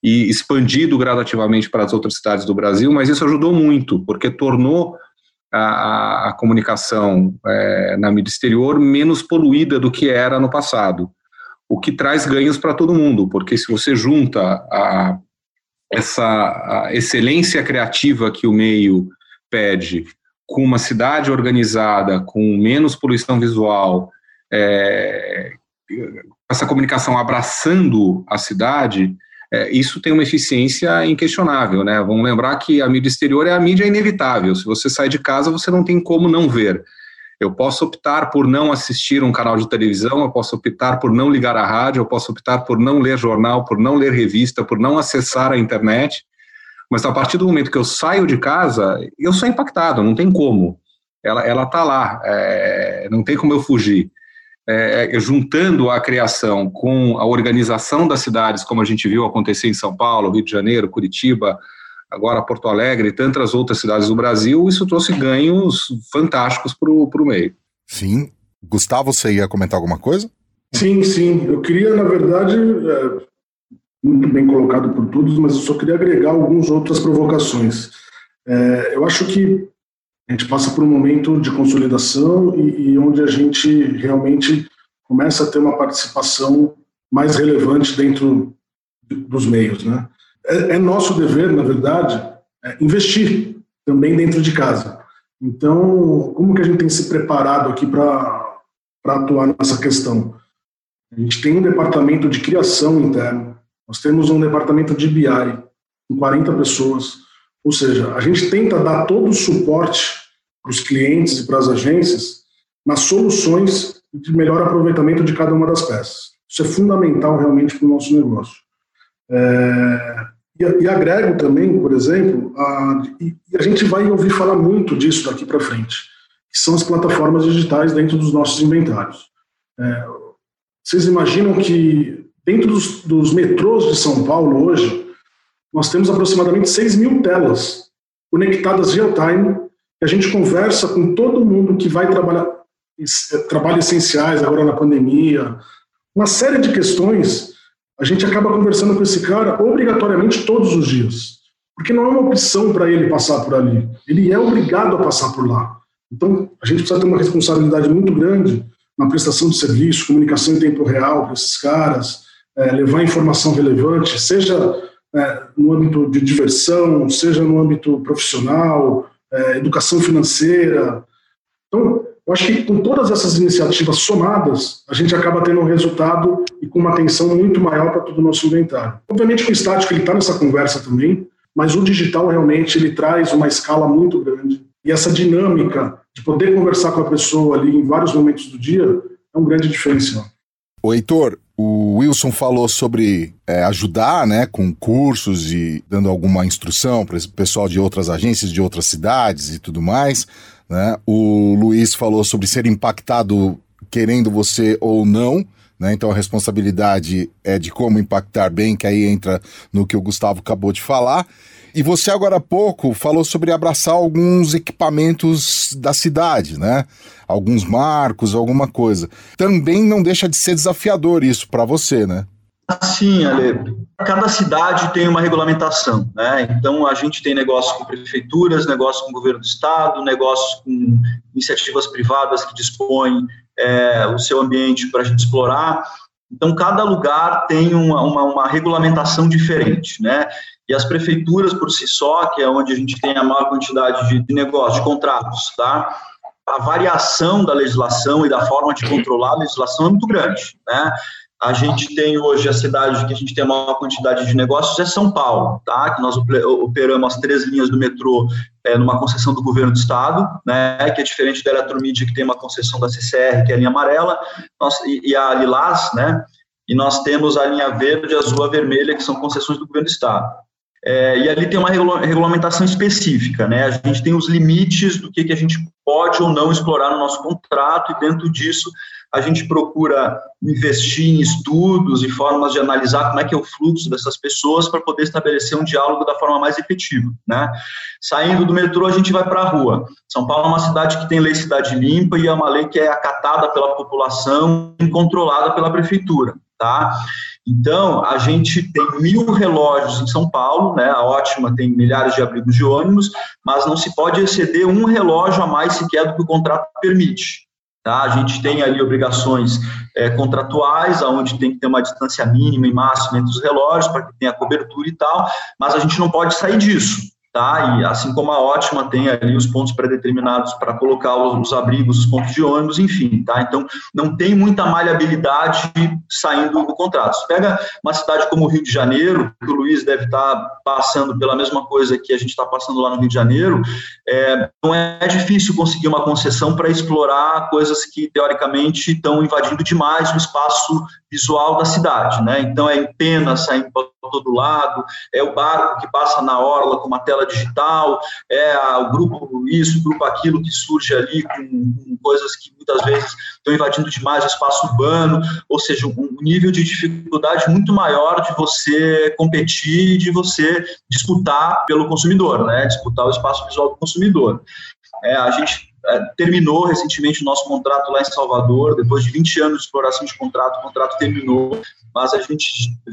e expandido gradativamente para as outras cidades do Brasil, mas isso ajudou muito, porque tornou a, a comunicação é, na mídia exterior menos poluída do que era no passado, o que traz ganhos para todo mundo, porque se você junta a, essa a excelência criativa que o meio pede com uma cidade organizada, com menos poluição visual, é, essa comunicação abraçando a cidade, é, isso tem uma eficiência inquestionável, né? Vamos lembrar que a mídia exterior é a mídia inevitável. Se você sai de casa, você não tem como não ver. Eu posso optar por não assistir um canal de televisão, eu posso optar por não ligar a rádio, eu posso optar por não ler jornal, por não ler revista, por não acessar a internet. Mas a partir do momento que eu saio de casa, eu sou impactado, não tem como. Ela está lá, é, não tem como eu fugir é, é, juntando a criação com a organização das cidades, como a gente viu acontecer em São Paulo, Rio de Janeiro, Curitiba, agora Porto Alegre e tantas outras cidades do Brasil, isso trouxe ganhos fantásticos para o meio. Sim. Gustavo, você ia comentar alguma coisa? Sim, sim. Eu queria, na verdade, é, muito bem colocado por todos, mas eu só queria agregar algumas outras provocações. É, eu acho que a gente passa por um momento de consolidação e, e, onde a gente realmente começa a ter uma participação mais relevante dentro dos meios, né? É, é nosso dever, na verdade, é investir também dentro de casa. Então, como que a gente tem se preparado aqui para atuar nessa questão? A gente tem um departamento de criação interno, nós temos um departamento de BI com 40 pessoas, ou seja, a gente tenta dar todo o suporte para os clientes e para as agências nas soluções de melhor aproveitamento de cada uma das peças. Isso é fundamental realmente para o nosso negócio. É, e, e, agrego também, por exemplo, a, e, a gente vai ouvir falar muito disso daqui para frente, que são as plataformas digitais dentro dos nossos inventários. É, vocês imaginam que dentro dos, dos metrôs de São Paulo hoje, nós temos aproximadamente 6 mil telas conectadas real-time, que a gente conversa com todo mundo que vai trabalhar trabalhos essenciais agora na pandemia, uma série de questões, a gente acaba conversando com esse cara obrigatoriamente todos os dias. Porque não é uma opção para ele passar por ali. Ele é obrigado a passar por lá. Então, a gente precisa ter uma responsabilidade muito grande na prestação de serviço, comunicação em tempo real para esses caras, é, levar informação relevante, seja é, no âmbito de diversão, seja no âmbito profissional, é, educação financeira. Então, eu acho que com todas essas iniciativas somadas, a gente acaba tendo um resultado e com uma atenção muito maior para todo o nosso inventário. Obviamente que o estático está nessa conversa também, mas o digital realmente ele traz uma escala muito grande e essa dinâmica de poder conversar com a pessoa ali em vários momentos do dia é um grande diferencial. O Heitor, o Wilson falou sobre é, ajudar né, com cursos e dando alguma instrução para o pessoal de outras agências, de outras cidades e tudo mais. Né? O Luiz falou sobre ser impactado querendo você ou não. Né? Então a responsabilidade é de como impactar bem, que aí entra no que o Gustavo acabou de falar. E você agora há pouco falou sobre abraçar alguns equipamentos da cidade, né? Alguns marcos, alguma coisa. Também não deixa de ser desafiador isso para você, né? Sim, Ale. Cada cidade tem uma regulamentação, né? Então a gente tem negócios com prefeituras, negócios com governo do estado, negócios com iniciativas privadas que dispõem é, o seu ambiente para a gente explorar. Então cada lugar tem uma, uma, uma, regulamentação diferente, né? E as prefeituras por si só, que é onde a gente tem a maior quantidade de, de negócios, de contratos, tá? A variação da legislação e da forma de controlar a legislação é muito grande, né? A gente tem hoje a cidade que a gente tem a maior quantidade de negócios é São Paulo, tá? Que nós operamos as três linhas do metrô é, numa concessão do governo do estado, né? Que é diferente da Eletromídia, que tem uma concessão da CCR, que é a linha amarela, nós, e, e, a Lilás, né? E nós temos a linha verde, azul, a vermelha, que são concessões do governo do estado. É, e ali tem uma regulamentação específica, né? A gente tem os limites do que, que a gente pode ou não explorar no nosso contrato, e dentro disso a gente procura investir em estudos e formas de analisar como é que é o fluxo dessas pessoas para poder estabelecer um diálogo da forma mais efetiva, né? Saindo do metrô, a gente vai para a rua. São Paulo é uma cidade que tem lei cidade limpa e é uma lei que é acatada pela população e controlada pela prefeitura, tá? Então, a gente tem mil relógios em São Paulo, né? A Ótima tem milhares de abrigos de ônibus, mas não se pode exceder um relógio a mais sequer do que o contrato permite. Tá? A gente tem ali obrigações é, contratuais, onde tem que ter uma distância mínima e máxima entre os relógios para que tenha cobertura e tal, mas a gente não pode sair disso tá? E assim como a Ótima tem ali os pontos pré-determinados para colocar os, os, abrigos, os pontos de ônibus, enfim, tá? Então não tem muita maleabilidade saindo do contrato. Você pega uma cidade como o Rio de Janeiro, que o Luiz deve estar tá passando pela mesma coisa que a gente está passando lá no Rio de Janeiro, é, não é difícil conseguir uma concessão para explorar coisas que teoricamente estão invadindo demais o espaço visual da cidade, né? Então é pena saindo para todo lado, é o barco que passa na orla com uma tela digital, é o grupo isso, o grupo aquilo que surge ali com, com, coisas que muitas vezes estão invadindo demais o espaço urbano, ou seja, um nível de dificuldade muito maior de você competir, de você disputar pelo consumidor, né? Disputar o espaço visual do consumidor. É, a gente terminou recentemente o nosso contrato lá em Salvador, depois de 20 anos de exploração de contrato, o contrato terminou, mas a gente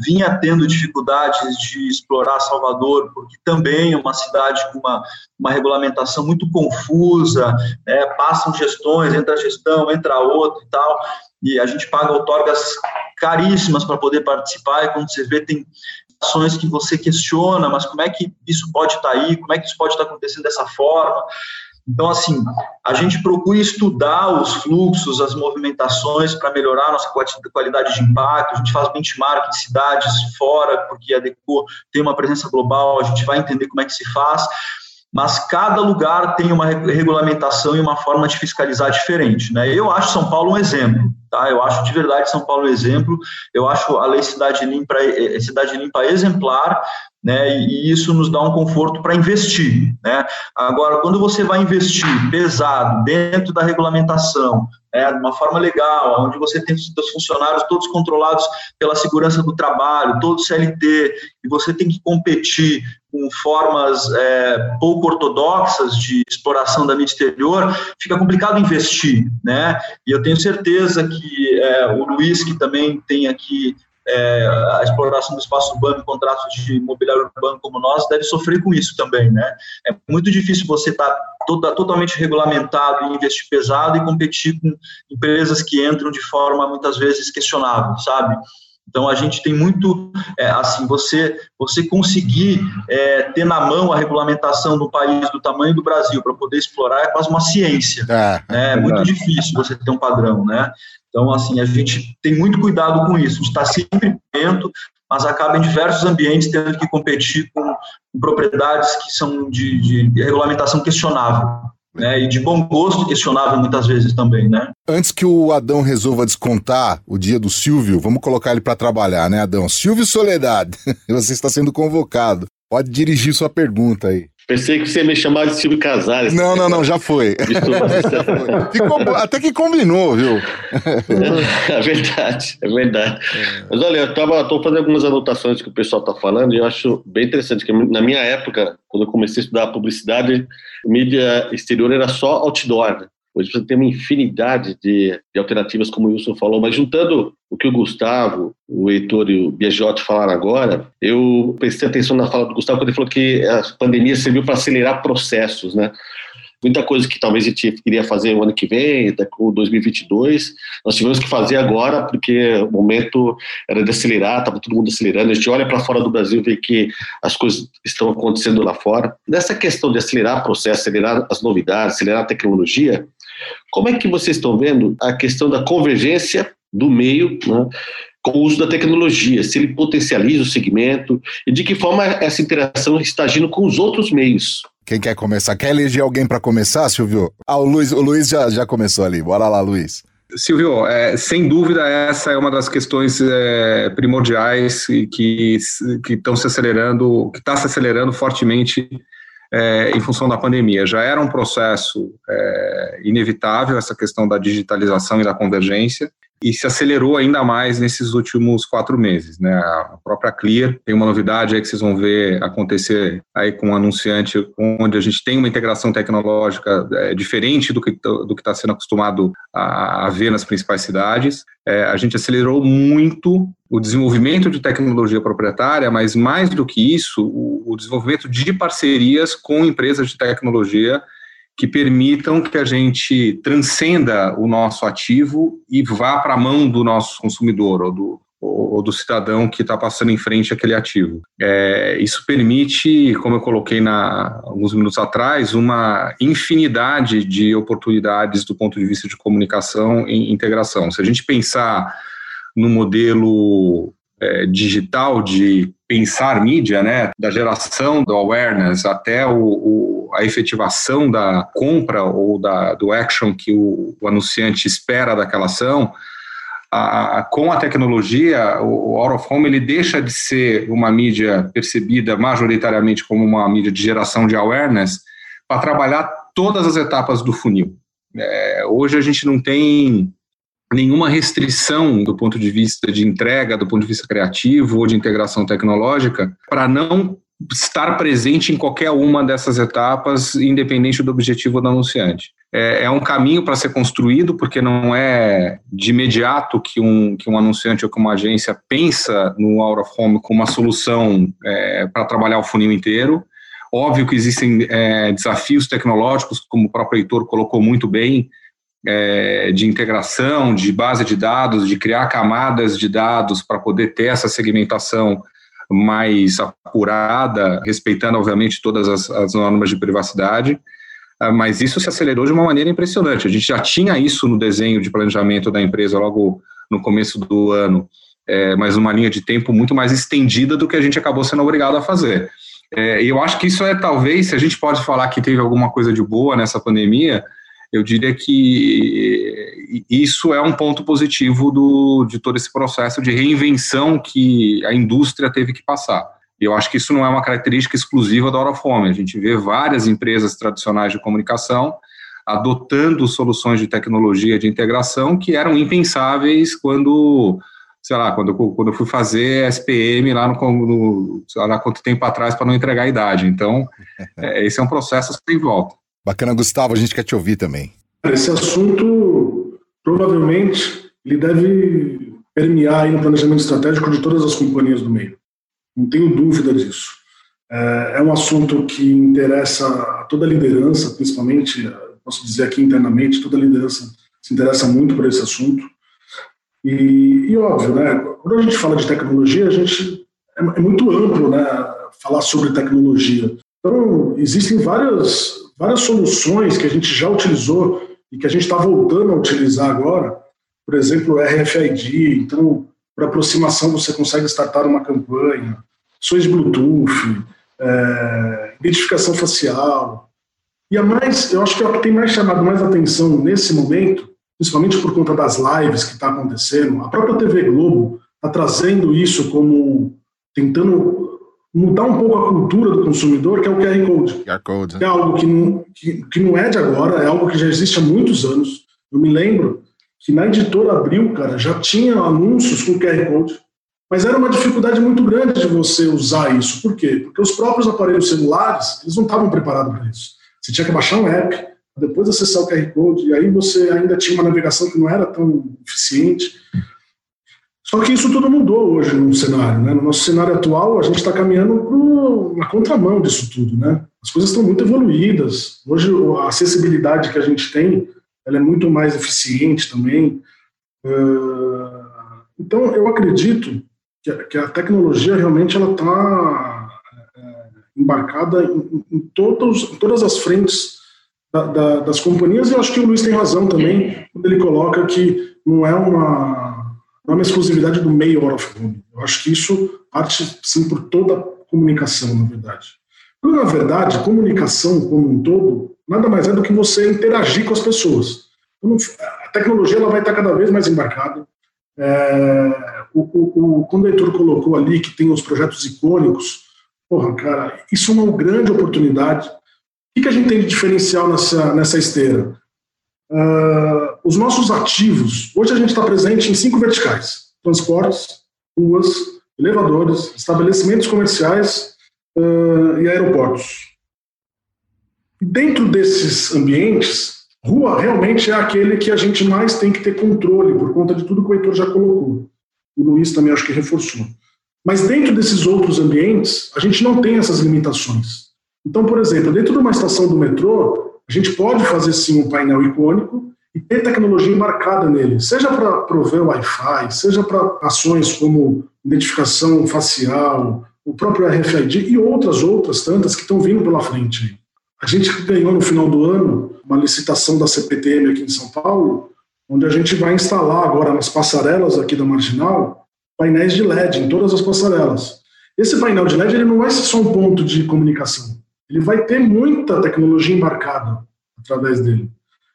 vinha tendo dificuldades de explorar Salvador, porque também é uma cidade com uma, uma regulamentação muito confusa, é, passam gestões, entra gestão, entra outra e tal, e a gente paga outorgas caríssimas para poder participar, e quando você vê, tem ações que você questiona, mas como é que isso pode estar tá aí, como é que isso pode estar tá acontecendo dessa forma, então, assim, a gente procura estudar os fluxos, as movimentações para melhorar a nossa qualidade de impacto. A gente faz benchmark em cidades fora, porque a Deco tem uma presença global, a gente vai entender como é que se faz. mas cada lugar tem uma regulamentação e uma forma de fiscalizar diferente. Né? Eu acho São Paulo um exemplo, tá? Eu acho de verdade São Paulo um exemplo. Eu acho a lei Cidade Limpa, eh, Cidade Limpa exemplar, né? E isso nos dá um conforto para investir, né? Agora, quando você vai investir pesado dentro da regulamentação, né, de uma forma legal, onde você tem os seus funcionários todos controlados pela segurança do trabalho, todo CLT, e você tem que competir com formas é, pouco ortodoxas de exploração da mídia exterior, fica complicado investir, né? E eu tenho certeza que é, o Luiz, que também tem aqui é, a exploração do espaço urbano contratos de imobiliário urbano como nós deve sofrer com isso também, né? É muito difícil você estar tá toda, totalmente regulamentado e investir pesado e competir com empresas que entram de forma muitas vezes questionável, sabe? Então a gente tem muito é, assim você você conseguir é, ter na mão a regulamentação do país do tamanho do Brasil para poder explorar é quase uma ciência. É, né? é muito difícil você ter um padrão, né? Então, assim, a gente tem muito cuidado com isso, está sempre dentro, mas acaba em diversos ambientes tendo que competir com, com propriedades que são de, de, de regulamentação questionável. Né, e de bom gosto questionável muitas vezes também, né? Antes que o Adão resolva descontar o dia do Silvio, vamos colocar ele para trabalhar, né, Adão? Silvio Soledade, você está sendo convocado. Pode dirigir sua pergunta aí. Pensei que você ia me chamar de Silvio Casares. Não, não, não, já foi. Ficou, até que combinou, viu? É verdade, é verdade. É. Mas olha, eu tava, tô fazendo algumas anotações que o pessoal está falando e eu acho bem interessante, que na minha época, quando eu comecei a estudar publicidade, mídia exterior era só outdoor, né? Hoje você tem uma infinidade de, de, alternativas, como o Wilson falou, mas juntando o que o Gustavo, o Heitor e o Biagiotti falaram agora, eu prestei atenção na fala do Gustavo quando ele falou que a pandemia serviu para acelerar processos, né? muita coisa que talvez a gente iria fazer o ano que vem, até com 2022, nós tivemos que fazer agora, porque o momento era de acelerar, estava todo mundo acelerando. A gente olha para fora do Brasil e vê que as coisas estão acontecendo lá fora. Nessa questão de acelerar o processo, acelerar as novidades, acelerar a tecnologia, como é que vocês estão vendo a questão da convergência do meio, né, com o uso da tecnologia, se ele potencializa o segmento e de que forma essa interação está agindo com os outros meios. Quem quer começar? Quer eleger alguém para começar, Silvio? Ah, o Luiz, o Luiz já, já começou ali. Bora lá, Luiz. Silvio, é, sem dúvida essa é uma das questões é, primordiais que estão se acelerando, que está se acelerando fortemente é, em função da pandemia. Já era um processo é, inevitável essa questão da digitalização e da convergência, e se acelerou ainda mais nesses últimos quatro meses. Né? A própria Clear tem uma novidade aí que vocês vão ver acontecer aí com um anunciante, onde a gente tem uma integração tecnológica é, diferente do que do está sendo acostumado a, a, ver nas principais cidades. É, a gente acelerou muito o desenvolvimento de tecnologia proprietária, mas mais do que isso, o, o desenvolvimento de parcerias com empresas de tecnologia que permitam que a gente transcenda o nosso ativo e vá para a mão do nosso consumidor ou do, ou do cidadão que está passando em frente àquele ativo. É, isso permite, como eu coloquei na, alguns minutos atrás, uma infinidade de oportunidades do ponto de vista de comunicação e integração. Se a gente pensar no modelo é, digital de pensar mídia, né, da geração do awareness até o, o, a efetivação da compra ou da, do action que o, o anunciante espera daquela ação, a, com a tecnologia, o, o out of home ele deixa de ser uma mídia percebida majoritariamente como uma mídia de geração de awareness para trabalhar todas as etapas do funil. É, hoje a gente não tem nenhuma restrição do ponto de vista de entrega, do ponto de vista criativo ou de integração tecnológica, para não estar presente em qualquer uma dessas etapas, independente do objetivo do anunciante. É, é um caminho para ser construído, porque não é de imediato que um, que um anunciante ou que uma agência pensa no out of home como uma solução é, para trabalhar o funil inteiro. Óbvio que existem é, desafios tecnológicos, como o próprio Heitor colocou muito bem, é, de integração, de base de dados, de criar camadas de dados para poder ter essa segmentação mais apurada, respeitando, obviamente, todas as, as normas de privacidade. Ah, mas isso se acelerou de uma maneira impressionante. A gente já tinha isso no desenho de planejamento da empresa logo no começo do ano, é, mas numa linha de tempo muito mais estendida do que a gente acabou sendo obrigado a fazer. É, eu acho que isso é talvez, se a gente pode falar que teve alguma coisa de boa nessa pandemia, eu diria que isso é um ponto positivo do, de todo esse processo de reinvenção que a indústria teve que passar. E eu acho que isso não é uma característica exclusiva da Orofome. A gente vê várias empresas tradicionais de comunicação adotando soluções de tecnologia de integração que eram impensáveis quando, sei lá, quando, quando eu fui fazer SPM lá no, no sei lá quanto tempo atrás para não entregar a idade. Então, é, esse é um processo sem volta. Bacana, Gustavo, a gente quer te ouvir também. Esse assunto, provavelmente, ele deve permear no planejamento estratégico de todas as companhias do meio. Não tenho dúvida disso. É, é um assunto que interessa a toda a liderança, principalmente, posso dizer aqui internamente, toda a liderança se interessa muito por esse assunto. E, e óbvio, né, quando a gente fala de tecnologia, a gente é, é muito amplo, né, falar sobre tecnologia. Então, existem várias, várias soluções que a gente já utilizou e que a gente está voltando a utilizar agora. Por exemplo, o RFID. Então, para aproximação, você consegue startar uma campanha, de Bluetooth, é, identificação facial. E a mais, eu acho que é o que tem mais chamado mais atenção nesse momento, principalmente por conta das lives que está acontecendo, a própria TV Globo está trazendo isso como tentando mudar um pouco a cultura do consumidor, que é o QR Code. QR Code. Que é algo que não, que, que não é de agora, é algo que já existe há muitos anos. Eu me lembro que na editora Abril, cara, já tinha anúncios com QR Code, mas era uma dificuldade muito grande de você usar isso. Por quê? Porque os próprios aparelhos celulares, eles não estavam preparados para isso. Você tinha que baixar um app, depois acessar o QR Code, e aí você ainda tinha uma navegação que não era tão eficiente. Só que isso tudo mudou hoje no cenário. Né? No nosso cenário atual, a gente está caminhando na contramão disso tudo. Né? As coisas estão muito evoluídas. Hoje, a acessibilidade que a gente tem ela é muito mais eficiente também. Então, eu acredito que a tecnologia realmente ela está é, embarcada em, todos, em todas as frentes da, da, das companhias, e eu acho que o Luiz tem razão também, quando ele coloca que não é uma não é uma exclusividade do meio out of home. Eu acho que isso parte, sim, por toda a comunicação, na verdade. Porque, na verdade, comunicação como um todo nada mais é do que você interagir com as pessoas. Então, a tecnologia ela vai estar cada vez mais embarcada. É, o, o, o, quando o Heitor colocou ali que tem os projetos icônicos, porra, cara, isso é uma grande oportunidade. O que, que a gente tem de diferencial nessa, nessa esteira? Uh, os nossos ativos, hoje a gente está presente em cinco verticais: transportes, ruas, elevadores, estabelecimentos comerciais uh, e aeroportos. Dentro desses ambientes, rua realmente é aquele que a gente mais tem que ter controle, por conta de tudo que o Heitor já colocou. O Luiz também acho que reforçou. Mas dentro desses outros ambientes, a gente não tem essas limitações. Então, por exemplo, dentro de uma estação do metrô, a gente pode fazer sim um painel icônico e ter tecnologia embarcada nele, seja para prover Wi-Fi, seja para ações como identificação facial, o próprio RFID e outras outras tantas que estão vindo pela frente. A gente ganhou no final do ano uma licitação da CPTM aqui em São Paulo, onde a gente vai instalar agora nas passarelas aqui da Marginal painéis de LED em todas as passarelas. Esse painel de LED ele não vai ser só um ponto de comunicação ele vai ter muita tecnologia embarcada através dele.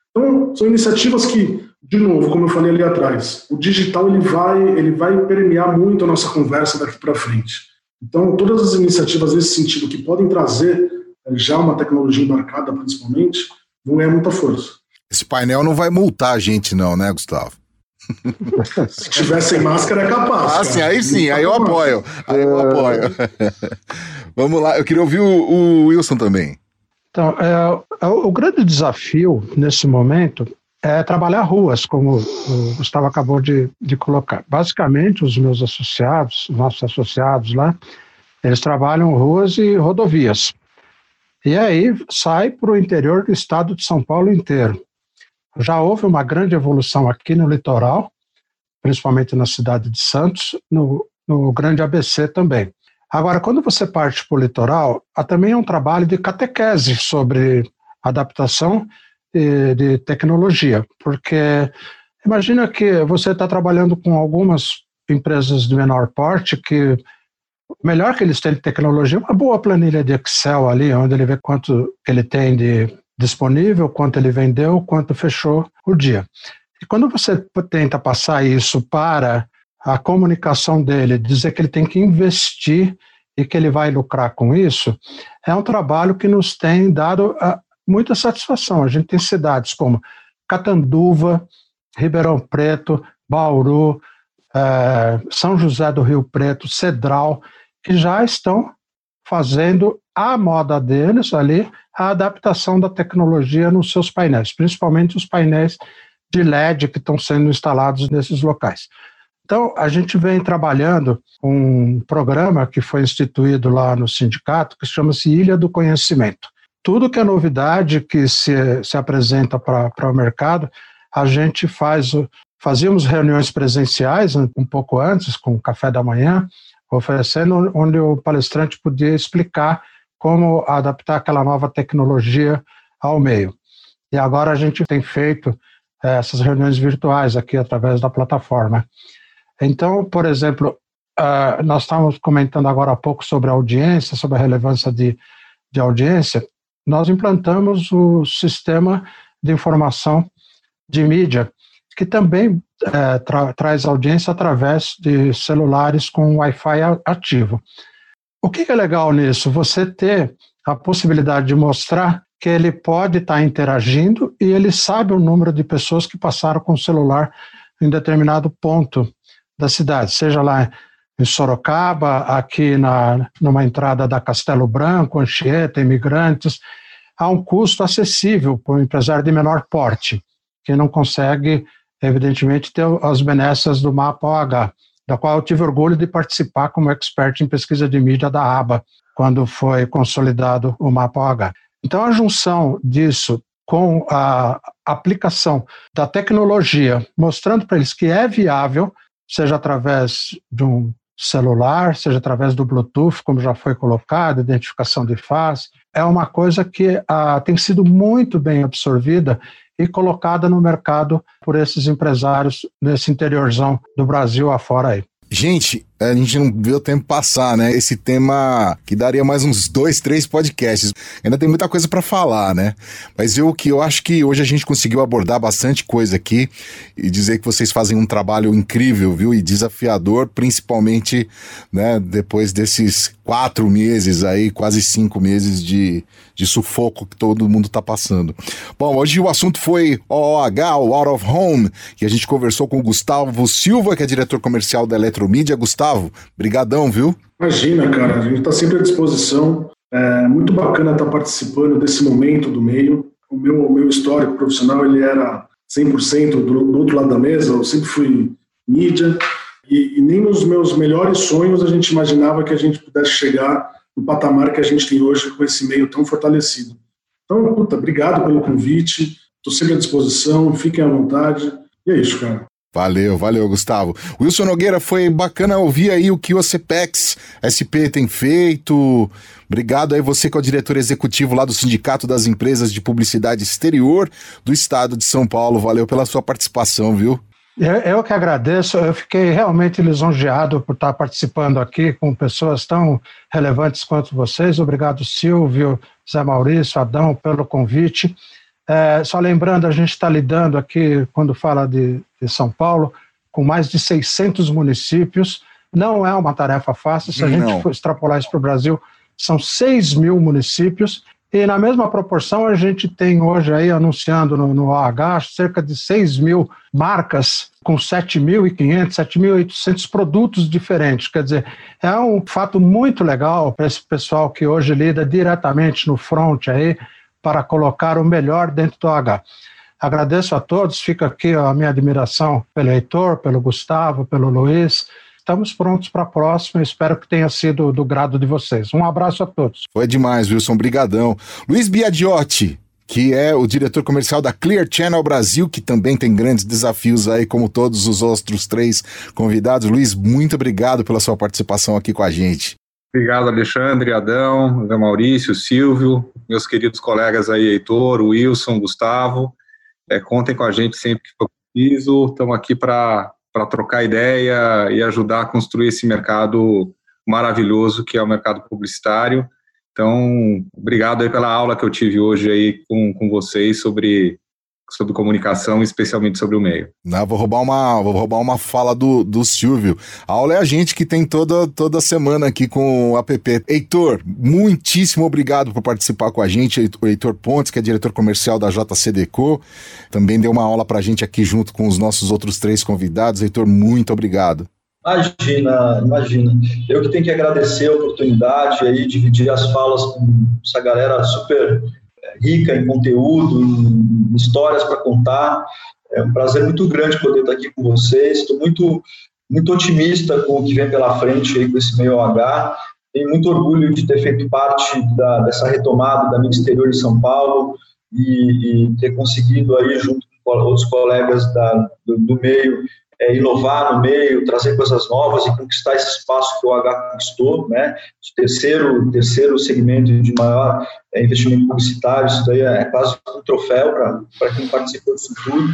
Então, são iniciativas que, de novo, como eu falei ali atrás, o digital ele vai, ele vai permear muito a nossa conversa daqui para frente. Então, todas as iniciativas nesse sentido que podem trazer eh, já uma tecnologia embarcada, principalmente, vão ganhar muita força. Esse painel não vai multar a gente, não, né, Gustavo? Se tivesse máscara, é capaz. Ah, sim, aí sim, aí eu apoio. Aí eu apoio. Vamos lá, eu queria ouvir o, o Wilson também. Então, é, é, o grande desafio nesse momento é trabalhar ruas, como o Gustavo acabou de, de colocar. Basicamente, os meus associados, nossos associados lá, eles trabalham ruas e rodovias. E aí sai para o interior do estado de São Paulo inteiro. Já houve uma grande evolução aqui no litoral, principalmente na cidade de Santos, no, no Grande ABC também. Agora, quando você parte para o litoral, há também um trabalho de catequese sobre adaptação de, de tecnologia, porque imagina que você está trabalhando com algumas empresas de menor porte que melhor que eles têm de tecnologia uma boa planilha de Excel ali, onde ele vê quanto ele tem de disponível, quanto ele vendeu, quanto fechou o dia. E quando você tenta passar isso para a comunicação dele, dizer que ele tem que investir e que ele vai lucrar com isso, é um trabalho que nos tem dado uh, muita satisfação. A gente tem cidades como Catanduva, Ribeirão Preto, Bauru, uh, São José do Rio Preto, Cedral, que já estão fazendo a moda deles ali, a adaptação da tecnologia nos seus painéis, principalmente os painéis de LED que estão sendo instalados nesses locais. Então, a gente vem trabalhando um programa que foi instituído lá no sindicato, que chama-se Ilha do Conhecimento. Tudo que é novidade que se, se apresenta para o mercado, a gente faz. Fazíamos reuniões presenciais um pouco antes, com o café da manhã, oferecendo, onde o palestrante podia explicar como adaptar aquela nova tecnologia ao meio. E agora a gente tem feito eh, essas reuniões virtuais aqui através da plataforma. Então, por exemplo, uh, nós estávamos comentando agora há pouco sobre a audiência, sobre a relevância de, de audiência. Nós implantamos o sistema de informação de mídia, que também uh, tra traz audiência através de celulares com Wi-Fi ativo. O que é legal nisso? Você ter a possibilidade de mostrar que ele pode estar tá interagindo e ele sabe o número de pessoas que passaram com o celular em determinado ponto da cidade, seja lá em Sorocaba, aqui na, numa entrada da Castelo Branco, Anchieta, Imigrantes, há um custo acessível para o empresário de menor porte, que não consegue, evidentemente, ter as benécias do mapa OH, da qual eu tive orgulho de participar como expert em pesquisa de mídia da ABA, quando foi consolidado o mapa OH. Então, a junção disso com a aplicação da tecnologia, mostrando para eles que é viável, seja através de um celular, seja através do Bluetooth, como já foi colocado, identificação de face, é uma coisa que ah, tem sido muito bem absorvida e colocada no mercado por esses empresários nesse interiorzão do Brasil afora aí. Gente, a gente não viu o tempo passar, né? Esse tema que daria mais uns dois, três podcasts. Ainda tem muita coisa para falar, né? Mas eu que eu acho que hoje a gente conseguiu abordar bastante coisa aqui e dizer que vocês fazem um trabalho incrível, viu? E desafiador, principalmente, né? Depois desses quatro meses aí, quase cinco meses de, de sufoco que todo mundo tá passando. Bom, hoje o assunto foi OOH, o Out of Home, e a gente conversou com o Gustavo Silva, que é diretor comercial da Eletromídia. Gustavo, brigadão, viu? Imagina, cara, a gente está sempre à disposição. É muito bacana estar tá participando desse momento do meio. O meu, o meu histórico profissional, ele era 100% do, do outro lado da mesa, eu sempre fui mídia, e, e, nem nos meus melhores sonhos a gente imaginava que a gente pudesse chegar no patamar que a gente tem hoje com esse meio tão fortalecido. Então, puta, obrigado pelo convite, estou sempre à disposição, fiquem à vontade, e é isso, cara. Valeu, valeu, Gustavo. Wilson Nogueira, foi bacana ouvir aí o que o CPEX SP tem feito. Obrigado aí você que é o diretor executivo lá do Sindicato das Empresas de Publicidade Exterior do Estado de São Paulo. Valeu pela sua participação, viu? Eu, eu, que agradeço, eu fiquei realmente lisonjeado por estar participando aqui com pessoas tão relevantes quanto vocês. Obrigado, Silvio, Zé Maurício, Adão, pelo convite. É, só lembrando, a gente está lidando aqui, quando fala de, de, São Paulo, com mais de 600 municípios. Não é uma tarefa fácil, se a Não. gente for extrapolar isso para o Brasil, são 6 mil municípios e na mesma proporção, a gente tem hoje aí, anunciando no, no OH, cerca de 6 mil marcas com 7.500, 7.800 produtos diferentes. Quer dizer, é um fato muito legal para esse pessoal que hoje lida diretamente no front aí para colocar o melhor dentro do OH. Agradeço a todos, fica aqui a minha admiração pelo Heitor, pelo Gustavo, pelo Luiz, estamos prontos para a próxima. Espero que tenha sido do grado de vocês. Um abraço a todos. Foi demais, Wilson. Brigadão. Luiz Biagiotti, que é o diretor comercial da Clear Channel Brasil, que também tem grandes desafios aí, como todos os outros três convidados. Luiz, muito obrigado pela sua participação aqui com a gente. Obrigado, Alexandre, Adão, Maurício, Silvio, meus queridos colegas aí, Heitor, Wilson, Gustavo. É, contem com a gente sempre que for preciso. Estamos aqui para para trocar ideia e ajudar a construir esse mercado maravilhoso que é o mercado publicitário. Então, obrigado aí pela aula que eu tive hoje aí com, com vocês sobre sobre comunicação, especialmente sobre o meio. Não, vou roubar uma, vou roubar uma fala do, do Silvio. A aula é a gente que tem toda, toda semana aqui com o app. Heitor, muitíssimo obrigado por participar com a gente. O Heitor Pontes, que é diretor comercial da JCDecO, também deu uma aula para a gente aqui junto com os nossos outros três convidados. Heitor, muito obrigado. Imagina, imagina. Eu que tenho que agradecer a oportunidade aí, dividir as falas com essa galera super rica em conteúdo, em histórias para contar. É um prazer muito grande poder estar aqui com vocês. Estou muito, muito otimista com o que vem pela frente aí com esse meio H. Tenho muito orgulho de ter feito parte da, dessa retomada da mídia exterior de São Paulo e, e ter conseguido aí, junto com outros colegas da, do, do meio, é, inovar no meio, trazer coisas novas e conquistar esse espaço que o H conquistou, né? De terceiro, terceiro segmento de maior é, investimento publicitário, isso daí é quase um troféu para quem participou disso tudo.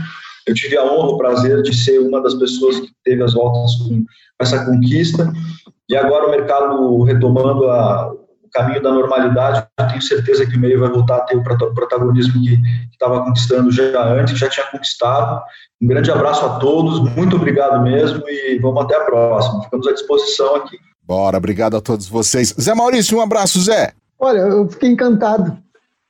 Eu tive a honra, o prazer de ser uma das pessoas que teve as voltas com essa conquista. E agora o mercado retomando a, caminho da normalidade, eu tenho certeza que o meio vai voltar a ter o protagonismo que estava conquistando já antes, que já tinha conquistado. Um grande abraço a todos, muito obrigado mesmo e vamos até a próxima. Ficamos à disposição aqui. Bora, obrigado a todos vocês. Zé Maurício, um abraço, Zé. Olha, eu fiquei encantado.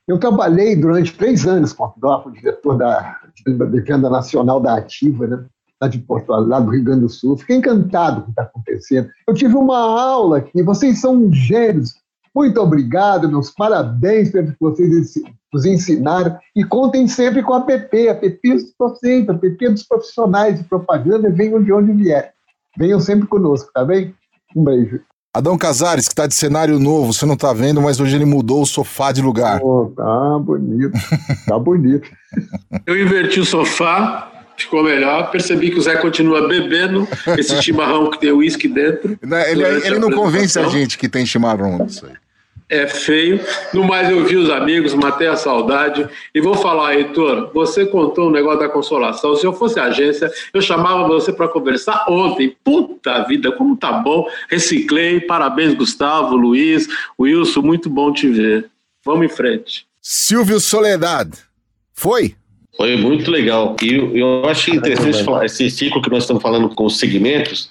Eu trabalhei durante três anos com o diretor da, da Venda Nacional da Ativa, né? lá de Porto lá do Rio Grande do Sul. Fiquei encantado com o que está acontecendo. Eu tive uma aula aqui, vocês são gênios. Muito obrigado, meus parabéns pelo que vocês nos ensinaram. E contem sempre com a PP, a PP dos docentes, a PP dos profissionais de propaganda, venham de onde vier. Venham sempre conosco, tá bem? Um beijo. Adão Casares, que está de cenário novo, você não está vendo, mas hoje ele mudou o sofá de lugar. Oh, tá bonito, tá bonito. Eu inverti o sofá, ficou melhor. Percebi que o Zé continua bebendo esse chimarrão que tem uísque dentro. Ele, ele não convence a gente que tem chimarrão isso aí é feio. No mais, eu vi os amigos, matei a saudade. E vou falar, Heitor, você contou um negócio da consolação. Se eu fosse agência, eu chamava você para conversar ontem. Puta vida, como tá bom. Reciclei. Parabéns, Gustavo, Luiz, Wilson, muito bom te ver. Vamos em frente. Silvio Soledad. Foi? Foi muito legal. E eu acho interessante falar esse ciclo que nós estamos falando com os segmentos,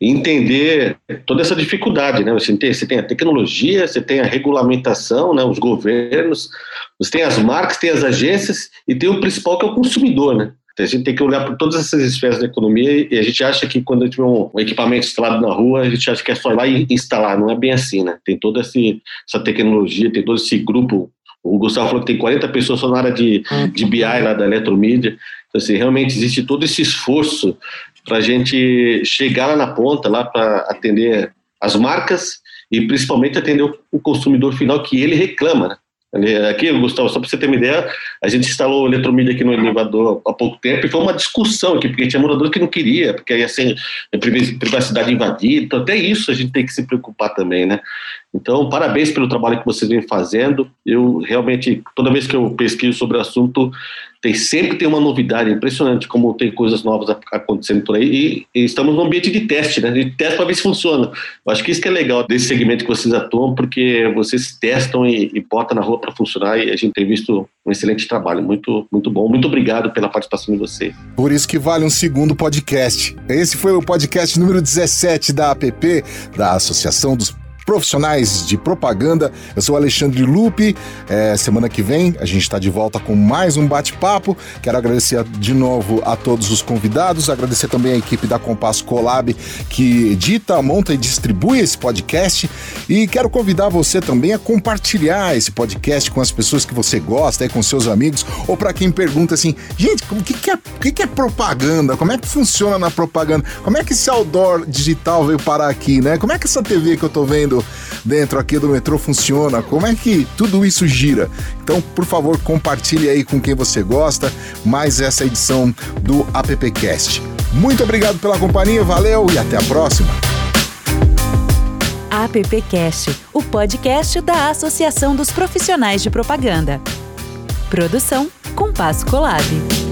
entender toda essa dificuldade, né? Você tem, você tem a tecnologia, você tem a regulamentação, né? Os governos, você tem as marcas, tem as agências e tem o principal que é o consumidor, né? Então, a gente tem que olhar por todas essas esferas da economia e a gente acha que quando a gente vê um, equipamento instalado na rua, a gente acha que é só ir lá e instalar. Não é bem assim, né? Tem toda essa tecnologia, tem todo esse grupo o Gustavo falou que tem 40 pessoas só na área de, de BI lá da eletromídia. Então, assim, realmente existe todo esse esforço para a gente chegar lá na ponta, lá para atender as marcas e principalmente atender o, o consumidor final que ele reclama. Né? Aqui, Gustavo, só para você ter uma ideia, a gente instalou o eletromídia aqui no elevador há pouco tempo e foi uma discussão aqui, porque tinha morador que não queria, porque ia ser privacidade invadida, então até isso a gente tem que se preocupar também, né? Então, parabéns pelo trabalho que vocês vêm fazendo. Eu realmente, toda vez que eu pesquiso sobre o assunto, tem sempre tem uma novidade, impressionante como tem coisas novas acontecendo por aí. E, e estamos num ambiente de teste, né? De teste para ver se funciona. Eu acho que isso que é legal desse segmento que vocês atuam, porque vocês testam e, e botam na rua para funcionar e a gente tem visto um excelente trabalho. Muito, muito bom. Muito obrigado pela participação de vocês. Por isso que vale um segundo podcast. Esse foi o podcast número 17 da APP, da Associação dos profissionais de propaganda. Eu sou Alexandre Lupe. É, semana que vem a gente está de volta com mais um bate-papo. Quero agradecer de novo a todos os convidados, agradecer também a equipe da Compasso Colab que edita, monta e distribui esse podcast. E quero convidar você também a compartilhar esse podcast com as pessoas que você gosta, com seus amigos, ou para quem pergunta assim: gente, o que, que, é, que, que é propaganda? Como é que funciona na propaganda? Como é que esse outdoor digital veio parar aqui, né? Como é que essa TV que eu tô vendo dentro aqui do metrô funciona, como é que tudo isso gira. Então, por favor, compartilhe aí com quem você gosta mais essa edição do AppCast. Muito obrigado pela companhia, valeu e até a próxima. AppCast, o podcast da Associação dos Profissionais de Propaganda. Produção Compasso Colab.